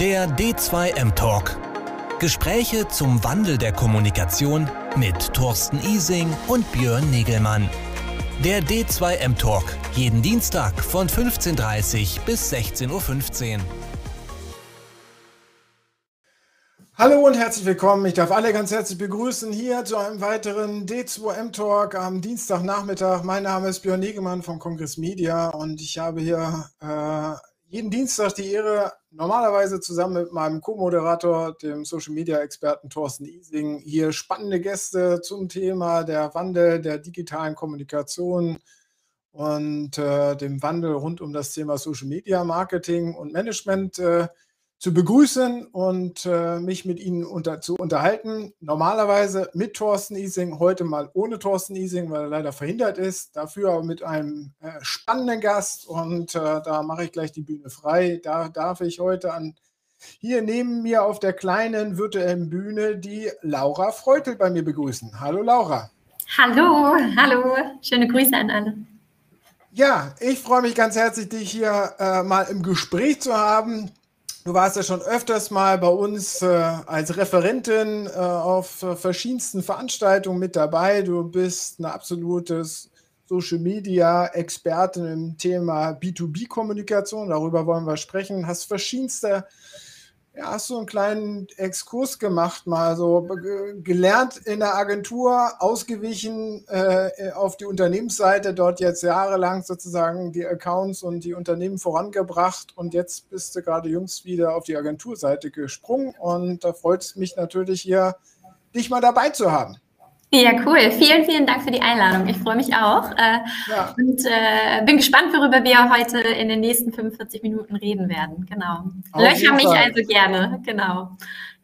Der D2M Talk. Gespräche zum Wandel der Kommunikation mit Thorsten Ising und Björn Negelmann. Der D2M Talk. Jeden Dienstag von 15.30 Uhr bis 16.15 Uhr. Hallo und herzlich willkommen. Ich darf alle ganz herzlich begrüßen hier zu einem weiteren D2M Talk am Dienstagnachmittag. Mein Name ist Björn Negemann von Kongress Media und ich habe hier äh, jeden Dienstag die Ehre, normalerweise zusammen mit meinem Co-Moderator, dem Social-Media-Experten Thorsten Ising, hier spannende Gäste zum Thema der Wandel der digitalen Kommunikation und äh, dem Wandel rund um das Thema Social-Media-Marketing und Management äh, zu begrüßen und äh, mich mit Ihnen unter, zu unterhalten. Normalerweise mit Thorsten Ising, heute mal ohne Thorsten Ising, weil er leider verhindert ist. Dafür aber mit einem äh, spannenden Gast und äh, da mache ich gleich die Bühne frei. Da darf ich heute an hier neben mir auf der kleinen virtuellen Bühne die Laura Freutel bei mir begrüßen. Hallo Laura. Hallo, hallo, schöne Grüße an alle. Ja, ich freue mich ganz herzlich, dich hier äh, mal im Gespräch zu haben. Du warst ja schon öfters mal bei uns äh, als Referentin äh, auf äh, verschiedensten Veranstaltungen mit dabei. Du bist eine absolute Social Media Expertin im Thema B2B-Kommunikation. Darüber wollen wir sprechen. Hast verschiedenste ja, hast du einen kleinen Exkurs gemacht, mal so gelernt in der Agentur, ausgewichen äh, auf die Unternehmensseite, dort jetzt jahrelang sozusagen die Accounts und die Unternehmen vorangebracht und jetzt bist du gerade jüngst wieder auf die Agenturseite gesprungen und da freut es mich natürlich hier, dich mal dabei zu haben. Ja, cool. Vielen, vielen Dank für die Einladung. Ich freue mich auch äh, ja. und äh, bin gespannt, worüber wir heute in den nächsten 45 Minuten reden werden. Genau. Auf Löcher mich also gerne. Genau.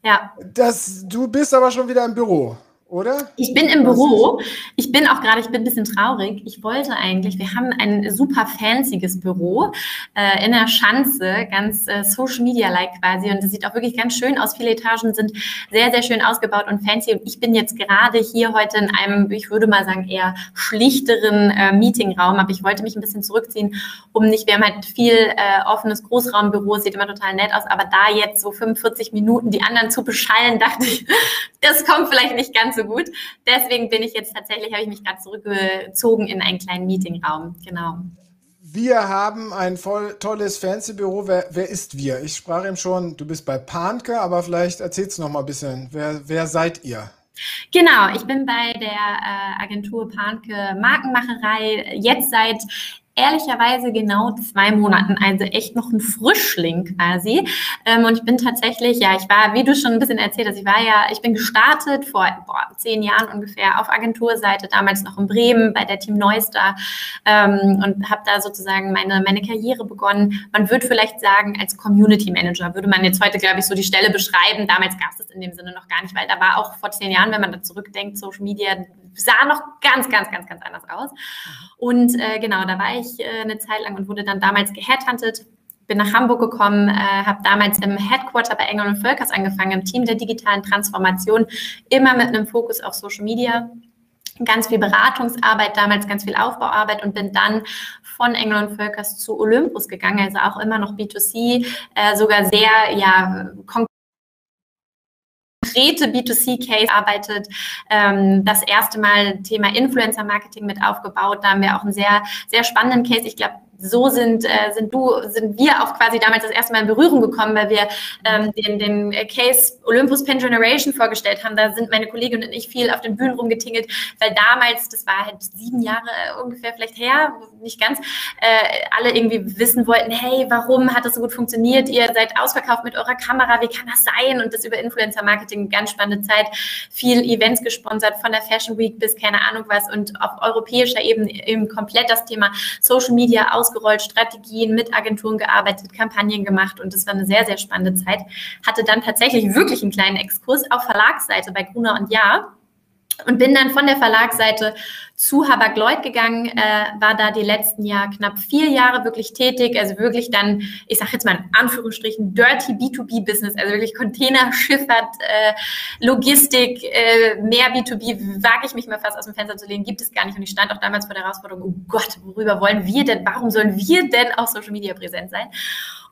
Ja. Das, du bist aber schon wieder im Büro oder? Ich bin im Büro. Ich bin auch gerade, ich bin ein bisschen traurig. Ich wollte eigentlich, wir haben ein super fancyes Büro äh, in der Schanze, ganz äh, Social Media-like quasi. Und es sieht auch wirklich ganz schön aus. Viele Etagen sind sehr, sehr schön ausgebaut und fancy. Und ich bin jetzt gerade hier heute in einem, ich würde mal sagen, eher schlichteren äh, Meetingraum. Aber ich wollte mich ein bisschen zurückziehen, um nicht, wir haben halt viel äh, offenes Großraumbüro, sieht immer total nett aus. Aber da jetzt so 45 Minuten die anderen zu beschallen, dachte ich, das kommt vielleicht nicht ganz so so gut. Deswegen bin ich jetzt tatsächlich, habe ich mich gerade zurückgezogen in einen kleinen Meetingraum. Genau. Wir haben ein voll tolles Fancy-Büro. Wer, wer, ist wir? Ich sprach ihm schon, du bist bei Panke, aber vielleicht erzählst du noch mal ein bisschen. Wer, wer seid ihr? Genau, ich bin bei der äh, Agentur Panke Markenmacherei jetzt seit ehrlicherweise genau zwei Monaten, also echt noch ein Frischling quasi. Ähm, und ich bin tatsächlich, ja, ich war, wie du schon ein bisschen erzählt hast, ich war ja, ich bin gestartet vor boah, zehn Jahren ungefähr auf Agenturseite, damals noch in Bremen bei der Team Neustar ähm, und habe da sozusagen meine, meine Karriere begonnen. Man würde vielleicht sagen, als Community Manager würde man jetzt heute, glaube ich, so die Stelle beschreiben. Damals gab es das in dem Sinne noch gar nicht, weil da war auch vor zehn Jahren, wenn man da zurückdenkt, Social Media sah noch ganz, ganz, ganz, ganz anders aus. Und äh, genau, da war ich äh, eine Zeit lang und wurde dann damals geheadhuntet bin nach Hamburg gekommen, äh, habe damals im Headquarter bei Engel und Völkers angefangen, im Team der digitalen Transformation, immer mit einem Fokus auf Social Media. Ganz viel Beratungsarbeit, damals ganz viel Aufbauarbeit und bin dann von Engel und Völkers zu Olympus gegangen, also auch immer noch B2C, äh, sogar sehr ja, konkrete B2C-Case arbeitet. Ähm, das erste Mal Thema Influencer-Marketing mit aufgebaut. Da haben wir auch einen sehr, sehr spannenden Case. Ich glaube, so sind, äh, sind du, sind wir auch quasi damals das erste Mal in Berührung gekommen, weil wir ähm, den, den Case Olympus Pen Generation vorgestellt haben. Da sind meine Kollegin und ich viel auf den Bühnen rumgetingelt, weil damals, das war halt sieben Jahre ungefähr vielleicht her, nicht ganz, äh, alle irgendwie wissen wollten, hey, warum hat das so gut funktioniert? Ihr seid ausverkauft mit eurer Kamera, wie kann das sein? Und das über Influencer Marketing, ganz spannende Zeit, viel Events gesponsert, von der Fashion Week bis keine Ahnung was und auf europäischer Ebene eben komplett das Thema Social Media aus ausgerollt, Strategien mit Agenturen gearbeitet, Kampagnen gemacht und das war eine sehr, sehr spannende Zeit. Hatte dann tatsächlich wirklich einen kleinen Exkurs auf Verlagsseite bei Gruner und Jahr und bin dann von der Verlagsseite zu Habak Lloyd gegangen, äh, war da die letzten Jahre knapp vier Jahre wirklich tätig, also wirklich dann, ich sage jetzt mal in Anführungsstrichen, dirty B2B-Business, also wirklich Containerschifffahrt, äh, Logistik, äh, mehr B2B, wage ich mich mal fast aus dem Fenster zu lehnen, gibt es gar nicht. Und ich stand auch damals vor der Herausforderung, oh Gott, worüber wollen wir denn, warum sollen wir denn auf Social Media präsent sein?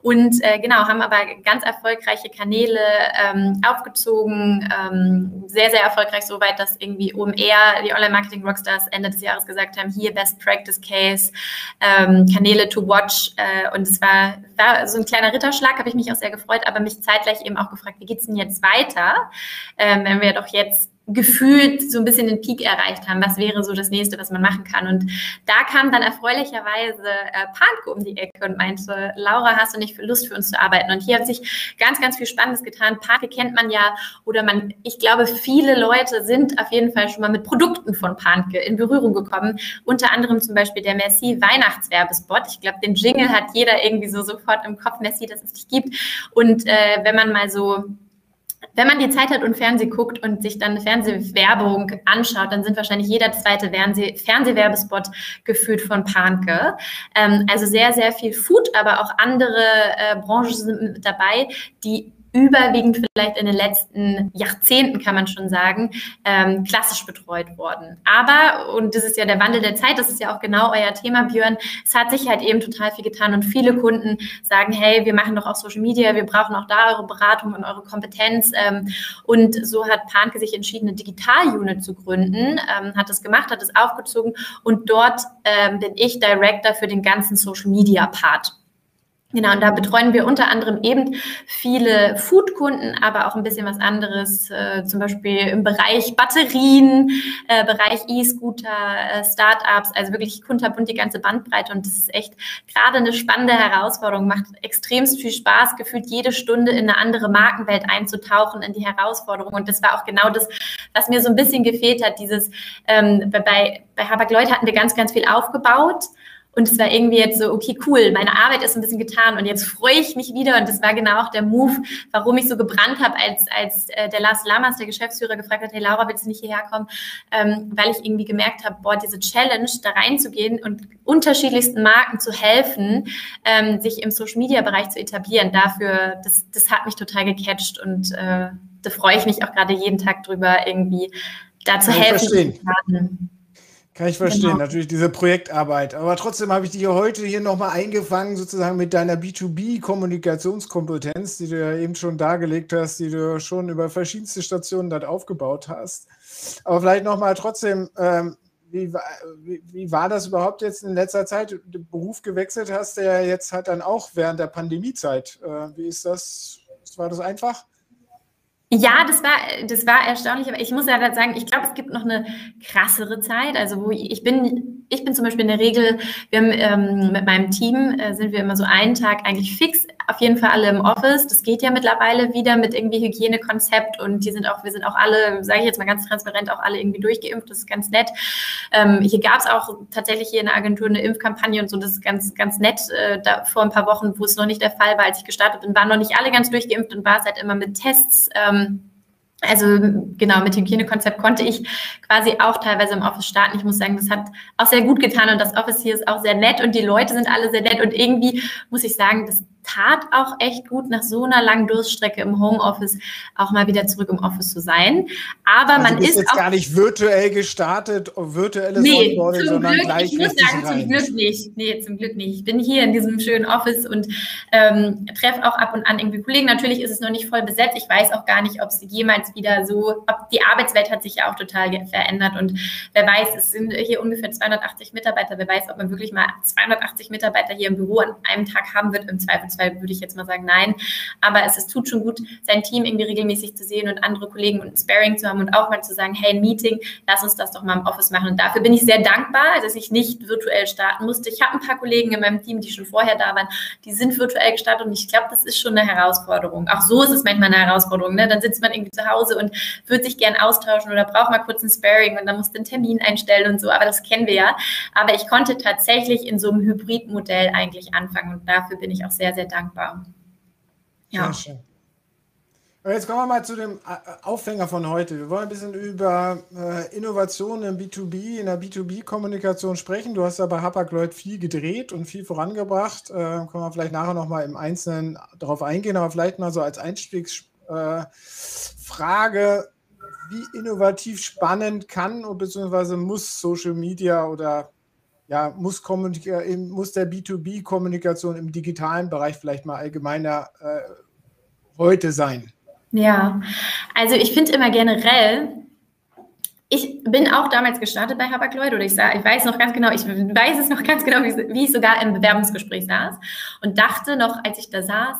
Und äh, genau, haben aber ganz erfolgreiche Kanäle ähm, aufgezogen, ähm, sehr, sehr erfolgreich, soweit, dass irgendwie OMR, die Online-Marketing-Rockstars Ende des Jahres gesagt haben, hier Best Practice Case, ähm, Kanäle to watch äh, und es war, war so ein kleiner Ritterschlag, habe ich mich auch sehr gefreut, aber mich zeitgleich eben auch gefragt, wie geht's denn jetzt weiter, ähm, wenn wir doch jetzt gefühlt so ein bisschen den Peak erreicht haben. Was wäre so das nächste, was man machen kann? Und da kam dann erfreulicherweise äh, Panko um die Ecke und meinte, Laura, hast du nicht Lust für uns zu arbeiten? Und hier hat sich ganz, ganz viel Spannendes getan. Panke kennt man ja oder man, ich glaube, viele Leute sind auf jeden Fall schon mal mit Produkten von Panke in Berührung gekommen. Unter anderem zum Beispiel der Merci Weihnachtswerbespot. Ich glaube, den Jingle hat jeder irgendwie so sofort im Kopf. Merci, dass es dich gibt. Und äh, wenn man mal so wenn man die Zeit hat und Fernsehen guckt und sich dann Fernsehwerbung anschaut, dann sind wahrscheinlich jeder zweite Fernseh Fernsehwerbespot gefühlt von Panke. Ähm, also sehr, sehr viel Food, aber auch andere äh, Branchen sind dabei, die überwiegend vielleicht in den letzten Jahrzehnten, kann man schon sagen, ähm, klassisch betreut worden. Aber, und das ist ja der Wandel der Zeit, das ist ja auch genau euer Thema, Björn, es hat sich halt eben total viel getan und viele Kunden sagen, hey, wir machen doch auch Social Media, wir brauchen auch da eure Beratung und eure Kompetenz. Ähm, und so hat Panke sich entschieden, eine Digital-Unit zu gründen, ähm, hat das gemacht, hat es aufgezogen und dort ähm, bin ich Director für den ganzen Social Media Part. Genau, und da betreuen wir unter anderem eben viele Food-Kunden, aber auch ein bisschen was anderes, äh, zum Beispiel im Bereich Batterien, äh, Bereich E-Scooter, äh, Startups, also wirklich kunterbunt die ganze Bandbreite. Und das ist echt gerade eine spannende Herausforderung, macht extremst viel Spaß, gefühlt jede Stunde in eine andere Markenwelt einzutauchen, in die Herausforderung. Und das war auch genau das, was mir so ein bisschen gefehlt hat, dieses, ähm, bei, bei Habak-Lloyd hatten wir ganz, ganz viel aufgebaut und es war irgendwie jetzt so, okay, cool, meine Arbeit ist ein bisschen getan und jetzt freue ich mich wieder. Und das war genau auch der Move, warum ich so gebrannt habe, als, als äh, der Lars Lamas, der Geschäftsführer, gefragt hat, hey Laura, willst du nicht hierher kommen? Ähm, weil ich irgendwie gemerkt habe, boah, diese Challenge, da reinzugehen und unterschiedlichsten Marken zu helfen, ähm, sich im Social-Media-Bereich zu etablieren, dafür, das, das hat mich total gecatcht und äh, da freue ich mich auch gerade jeden Tag drüber, irgendwie da zu helfen. Kann ich verstehen, genau. natürlich diese Projektarbeit. Aber trotzdem habe ich dich heute hier nochmal eingefangen, sozusagen mit deiner B2B-Kommunikationskompetenz, die du ja eben schon dargelegt hast, die du schon über verschiedenste Stationen dort aufgebaut hast. Aber vielleicht nochmal trotzdem, ähm, wie, wie, wie, war das überhaupt jetzt in letzter Zeit? Du Beruf gewechselt hast, der jetzt hat dann auch während der Pandemiezeit. Äh, wie ist das? War das einfach? Ja, das war, das war erstaunlich, aber ich muss ja sagen, ich glaube, es gibt noch eine krassere Zeit. Also wo ich bin, ich bin zum Beispiel in der Regel, wir haben ähm, mit meinem Team äh, sind wir immer so einen Tag eigentlich fix, auf jeden Fall alle im Office. Das geht ja mittlerweile wieder mit irgendwie Hygienekonzept und die sind auch, wir sind auch alle, sage ich jetzt mal ganz transparent, auch alle irgendwie durchgeimpft. Das ist ganz nett. Ähm, hier gab es auch tatsächlich hier in der Agentur eine Impfkampagne und so. Das ist ganz, ganz nett. Äh, da vor ein paar Wochen, wo es noch nicht der Fall war, als ich gestartet bin, waren noch nicht alle ganz durchgeimpft und war es halt immer mit Tests. Ähm, also genau, mit Hygienekonzept konnte ich quasi auch teilweise im Office starten. Ich muss sagen, das hat auch sehr gut getan und das Office hier ist auch sehr nett und die Leute sind alle sehr nett und irgendwie muss ich sagen, das tat auch echt gut, nach so einer langen Durststrecke im Homeoffice auch mal wieder zurück im Office zu sein. Aber also man ist jetzt gar nicht virtuell gestartet, virtuelles nee, Onboarding, sondern Glück, gleich Ich muss sagen, rein. zum Glück nicht. Nee, zum Glück nicht. Ich bin hier in diesem schönen Office und ähm, treffe auch ab und an irgendwie Kollegen. Natürlich ist es noch nicht voll besetzt. Ich weiß auch gar nicht, ob es jemals wieder so, ob die Arbeitswelt hat sich ja auch total verändert und wer weiß, es sind hier ungefähr 280 Mitarbeiter. Wer weiß, ob man wirklich mal 280 Mitarbeiter hier im Büro an einem Tag haben wird im Zweifelsfall Zweifelsfall würde ich jetzt mal sagen, nein. Aber es ist, tut schon gut, sein Team irgendwie regelmäßig zu sehen und andere Kollegen und ein Sparing zu haben und auch mal zu sagen, hey, ein Meeting, lass uns das doch mal im Office machen. Und dafür bin ich sehr dankbar, dass ich nicht virtuell starten musste. Ich habe ein paar Kollegen in meinem Team, die schon vorher da waren, die sind virtuell gestartet und ich glaube, das ist schon eine Herausforderung. Auch so ist es manchmal eine Herausforderung. Ne? Dann sitzt man irgendwie zu Hause und würde sich gern austauschen oder braucht mal kurz ein Sparing und dann muss den Termin einstellen und so. Aber das kennen wir ja. Aber ich konnte tatsächlich in so einem Hybridmodell eigentlich anfangen und dafür bin ich auch sehr, sehr dankbar. Ja. Schön. Jetzt kommen wir mal zu dem äh, Aufhänger von heute. Wir wollen ein bisschen über äh, Innovationen im B2B, in der B2B-Kommunikation sprechen. Du hast ja bei Hapag-Lloyd viel gedreht und viel vorangebracht. Äh, können wir vielleicht nachher nochmal im Einzelnen darauf eingehen, aber vielleicht mal so als Einstiegsfrage, wie innovativ spannend kann bzw. muss Social Media oder ja, muss, muss der B2B-Kommunikation im digitalen Bereich vielleicht mal allgemeiner äh, heute sein? Ja, also ich finde immer generell, ich bin auch damals gestartet bei Habak-Lloyd oder ich, sah, ich weiß noch ganz genau, ich weiß es noch ganz genau, wie ich sogar im Bewerbungsgespräch saß und dachte noch, als ich da saß,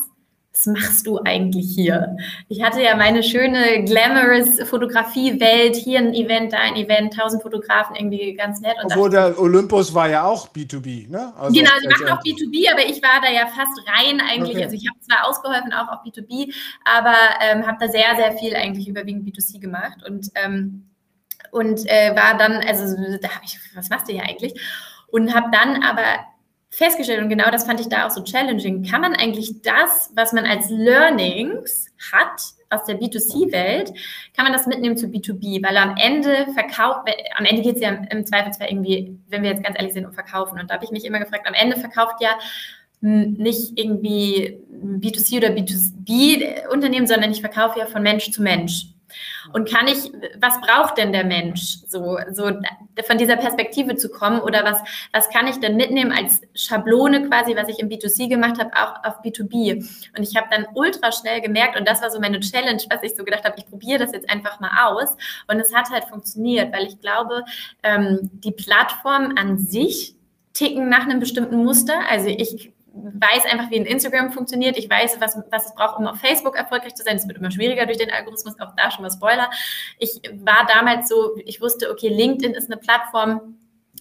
was machst du eigentlich hier? Ich hatte ja meine schöne, glamorous Fotografie-Welt, hier ein Event, da ein Event, tausend Fotografen, irgendwie ganz nett. Und Obwohl der Olympus war ja auch B2B, ne? Also genau, sie machen auch B2B, aber ich war da ja fast rein eigentlich. Okay. Also ich habe zwar ausgeholfen, auch auf B2B, aber ähm, habe da sehr, sehr viel eigentlich überwiegend B2C gemacht und, ähm, und äh, war dann, also da habe ich, was machst du hier eigentlich? Und habe dann aber festgestellt, und genau das fand ich da auch so challenging, kann man eigentlich das, was man als Learnings hat aus der B2C-Welt, kann man das mitnehmen zu B2B, weil am Ende verkauft, am Ende geht es ja im Zweifelsfall irgendwie, wenn wir jetzt ganz ehrlich sind, um Verkaufen. Und da habe ich mich immer gefragt, am Ende verkauft ja nicht irgendwie B2C oder B2B-Unternehmen, sondern ich verkaufe ja von Mensch zu Mensch. Und kann ich, was braucht denn der Mensch, so, so von dieser Perspektive zu kommen oder was, was kann ich denn mitnehmen als Schablone quasi, was ich im B2C gemacht habe, auch auf B2B. Und ich habe dann ultra schnell gemerkt, und das war so meine Challenge, was ich so gedacht habe, ich probiere das jetzt einfach mal aus. Und es hat halt funktioniert, weil ich glaube, ähm, die Plattform an sich ticken nach einem bestimmten Muster. Also ich weiß einfach, wie ein Instagram funktioniert. Ich weiß, was, was es braucht, um auf Facebook erfolgreich zu sein. Es wird immer schwieriger durch den Algorithmus. Auch da schon mal Spoiler. Ich war damals so, ich wusste, okay, LinkedIn ist eine Plattform,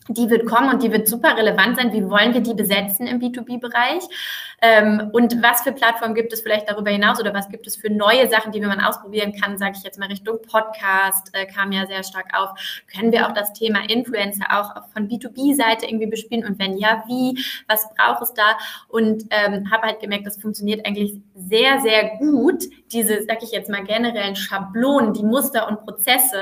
die wird kommen und die wird super relevant sein. Wie wollen wir die besetzen im B2B-Bereich? Ähm, und was für Plattformen gibt es vielleicht darüber hinaus oder was gibt es für neue Sachen, die man ausprobieren kann, sage ich jetzt mal Richtung Podcast, äh, kam ja sehr stark auf. Können wir auch das Thema Influencer auch von B2B-Seite irgendwie bespielen und wenn ja, wie? Was braucht es da? Und ähm, habe halt gemerkt, das funktioniert eigentlich sehr, sehr gut, diese, sage ich jetzt mal, generellen Schablonen, die Muster und Prozesse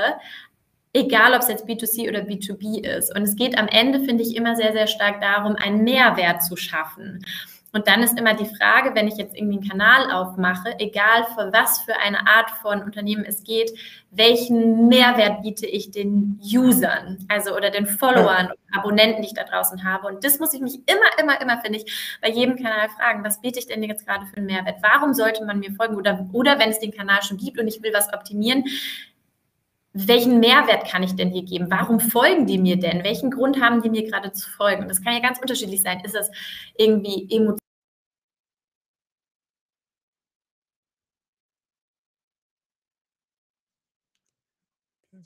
egal ob es jetzt B2C oder B2B ist. Und es geht am Ende, finde ich, immer sehr, sehr stark darum, einen Mehrwert zu schaffen. Und dann ist immer die Frage, wenn ich jetzt irgendwie einen Kanal aufmache, egal für was für eine Art von Unternehmen es geht, welchen Mehrwert biete ich den Usern, also oder den Followern, Abonnenten, die ich da draußen habe. Und das muss ich mich immer, immer, immer, finde ich, bei jedem Kanal fragen, was biete ich denn jetzt gerade für einen Mehrwert? Warum sollte man mir folgen? Oder, oder wenn es den Kanal schon gibt und ich will was optimieren, welchen Mehrwert kann ich denn hier geben? Warum folgen die mir denn? Welchen Grund haben die mir gerade zu folgen? Und das kann ja ganz unterschiedlich sein. Ist das irgendwie emotional?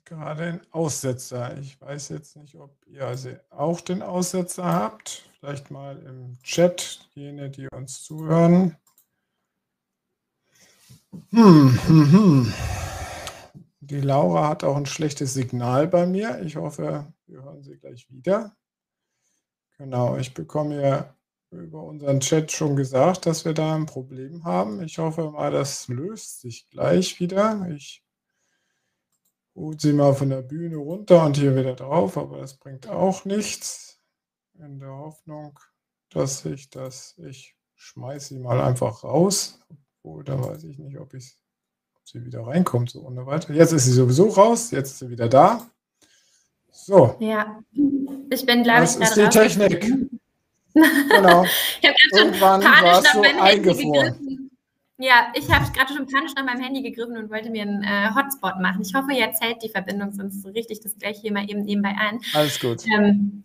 Gerade ein Aussetzer. Ich weiß jetzt nicht, ob ihr also auch den Aussetzer habt. Vielleicht mal im Chat, jene, die uns zuhören. Hm, hm, hm. Die Laura hat auch ein schlechtes Signal bei mir. Ich hoffe, wir hören sie gleich wieder. Genau, ich bekomme ja über unseren Chat schon gesagt, dass wir da ein Problem haben. Ich hoffe mal, das löst sich gleich wieder. Ich hole sie mal von der Bühne runter und hier wieder drauf, aber das bringt auch nichts. In der Hoffnung, dass ich das, ich schmeiße sie mal einfach raus. Obwohl, da weiß ich nicht, ob ich es sie wieder reinkommt, so ohne weiter. Jetzt ist sie sowieso raus, jetzt ist sie wieder da. So. Ja, ich bin, glaube ich, Das ist die Technik. genau. ich habe gerade schon panisch nach meinem Handy gegriffen. Ja, ich habe gerade schon panisch nach meinem Handy gegriffen und wollte mir einen äh, Hotspot machen. Ich hoffe, jetzt hält die Verbindung, sonst richte ich das gleich hier mal eben nebenbei ein. Alles gut. Ähm,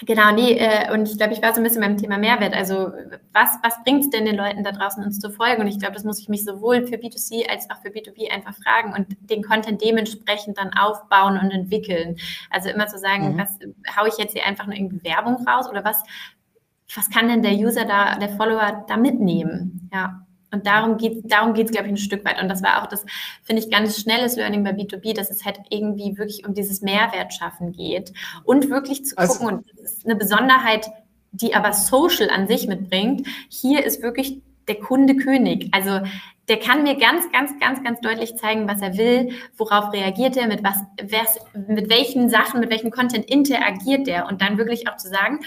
Genau, nee, äh, und ich glaube, ich war so ein bisschen beim Thema Mehrwert. Also, was, was bringt es denn den Leuten da draußen, uns zu folgen? Und ich glaube, das muss ich mich sowohl für B2C als auch für B2B einfach fragen und den Content dementsprechend dann aufbauen und entwickeln. Also immer zu sagen, mhm. was haue ich jetzt hier einfach nur irgendwie Werbung raus oder was, was kann denn der User da, der Follower da mitnehmen? Ja. Und darum geht es, darum geht's, glaube ich, ein Stück weit. Und das war auch das, finde ich, ganz schnelles Learning bei B2B, dass es halt irgendwie wirklich um dieses Mehrwert schaffen geht und wirklich zu also, gucken. Und das ist eine Besonderheit, die aber Social an sich mitbringt. Hier ist wirklich der Kunde König. Also der kann mir ganz, ganz, ganz, ganz deutlich zeigen, was er will, worauf reagiert er, mit was, mit welchen Sachen, mit welchem Content interagiert er und dann wirklich auch zu sagen,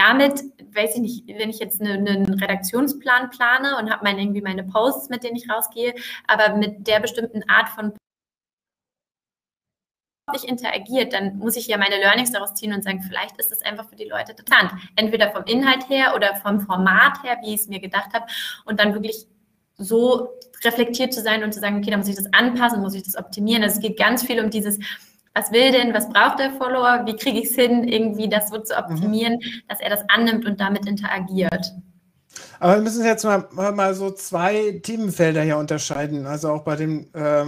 damit, weiß ich nicht, wenn ich jetzt eine, einen Redaktionsplan plane und habe meine, irgendwie meine Posts, mit denen ich rausgehe, aber mit der bestimmten Art von nicht interagiert, dann muss ich ja meine Learnings daraus ziehen und sagen, vielleicht ist es einfach für die Leute interessant. Entweder vom Inhalt her oder vom Format her, wie ich es mir gedacht habe. Und dann wirklich so reflektiert zu sein und zu sagen, okay, da muss ich das anpassen, muss ich das optimieren. Also es geht ganz viel um dieses, was will denn, was braucht der Follower, wie kriege ich es hin, irgendwie das so zu optimieren, mhm. dass er das annimmt und damit interagiert. Aber wir müssen jetzt mal, mal so zwei Themenfelder hier unterscheiden, also auch bei den, äh,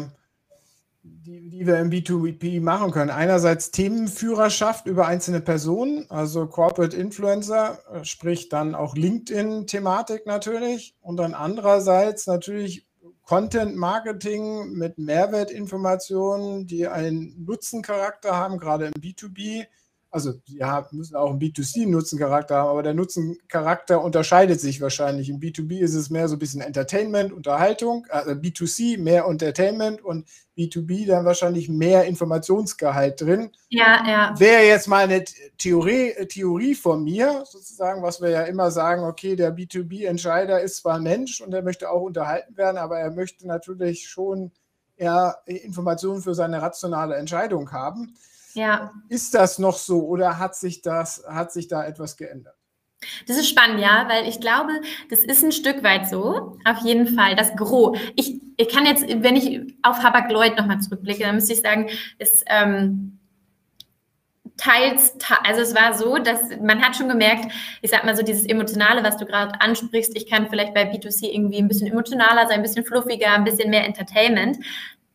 die, die wir im B2B machen können. Einerseits Themenführerschaft über einzelne Personen, also Corporate Influencer, äh, sprich dann auch LinkedIn-Thematik natürlich. Und dann andererseits natürlich Content Marketing mit Mehrwertinformationen, die einen Nutzencharakter haben, gerade im B2B also ja, müssen auch einen B2C-Nutzencharakter haben, aber der Nutzencharakter unterscheidet sich wahrscheinlich. Im B2B ist es mehr so ein bisschen Entertainment, Unterhaltung, also B2C mehr Entertainment und B2B dann wahrscheinlich mehr Informationsgehalt drin. Ja, ja. Wäre jetzt mal eine Theorie, Theorie von mir, sozusagen, was wir ja immer sagen, okay, der B2B-Entscheider ist zwar ein Mensch und er möchte auch unterhalten werden, aber er möchte natürlich schon eher Informationen für seine rationale Entscheidung haben. Ja. Ist das noch so oder hat sich das, hat sich da etwas geändert? Das ist spannend, ja, weil ich glaube, das ist ein Stück weit so. Auf jeden Fall, das Gros. Ich, ich kann jetzt, wenn ich auf Habak Lloyd nochmal zurückblicke, dann müsste ich sagen, es ähm, teils, also es war so, dass man hat schon gemerkt, ich sag mal so dieses Emotionale, was du gerade ansprichst, ich kann vielleicht bei B2C irgendwie ein bisschen emotionaler sein, ein bisschen fluffiger, ein bisschen mehr Entertainment.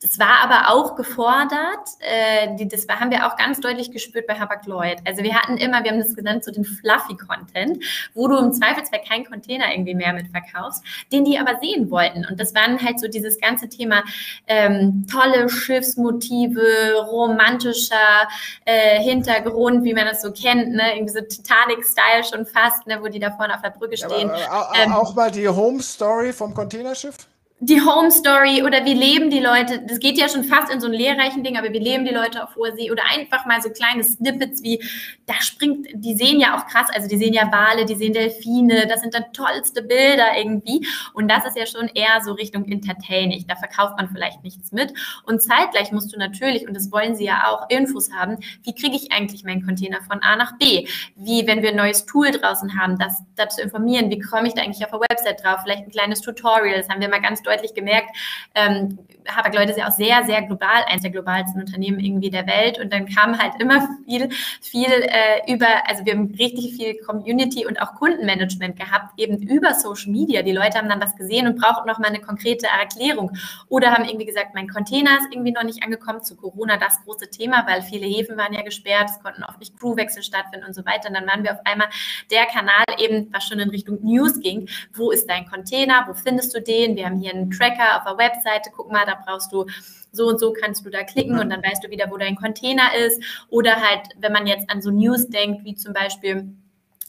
Das war aber auch gefordert. Äh, die, das haben wir auch ganz deutlich gespürt bei Habak Lloyd. Also wir hatten immer, wir haben das genannt, so den fluffy Content, wo du im Zweifelsfall keinen Container irgendwie mehr mit verkaufst, den die aber sehen wollten. Und das waren halt so dieses ganze Thema ähm, tolle Schiffsmotive, romantischer äh, Hintergrund, wie man das so kennt, ne? irgendwie so Titanic-Style schon fast, ne? wo die da vorne auf der Brücke stehen. Aber, äh, ähm, auch mal die Home Story vom Containerschiff? Die Home Story oder wie leben die Leute, das geht ja schon fast in so ein lehrreichen Ding, aber wie leben die Leute auf hoher See? Oder einfach mal so kleine Snippets wie, da springt, die sehen ja auch krass, also die sehen ja Wale, die sehen Delfine, das sind dann tollste Bilder irgendwie. Und das ist ja schon eher so Richtung Entertaining, da verkauft man vielleicht nichts mit. Und zeitgleich musst du natürlich, und das wollen sie ja auch, Infos haben, wie kriege ich eigentlich meinen Container von A nach B, wie wenn wir ein neues Tool draußen haben, das dazu informieren, wie komme ich da eigentlich auf der Website drauf, vielleicht ein kleines Tutorial, das haben wir mal ganz deutlich gemerkt, ähm, Hapag-Lloyd ist ja auch sehr, sehr global, eines der globalsten Unternehmen irgendwie der Welt. Und dann kam halt immer viel, viel äh, über, also wir haben richtig viel Community und auch Kundenmanagement gehabt, eben über Social Media. Die Leute haben dann was gesehen und brauchten noch mal eine konkrete Erklärung. Oder haben irgendwie gesagt, mein Container ist irgendwie noch nicht angekommen. Zu Corona das große Thema, weil viele Häfen waren ja gesperrt, es konnten oft nicht Crewwechsel stattfinden und so weiter. Und dann waren wir auf einmal der Kanal eben, was schon in Richtung News ging. Wo ist dein Container? Wo findest du den? Wir haben hier einen Tracker auf der Webseite. Guck mal, da brauchst du so und so kannst du da klicken und dann weißt du wieder, wo dein Container ist. Oder halt, wenn man jetzt an so News denkt, wie zum Beispiel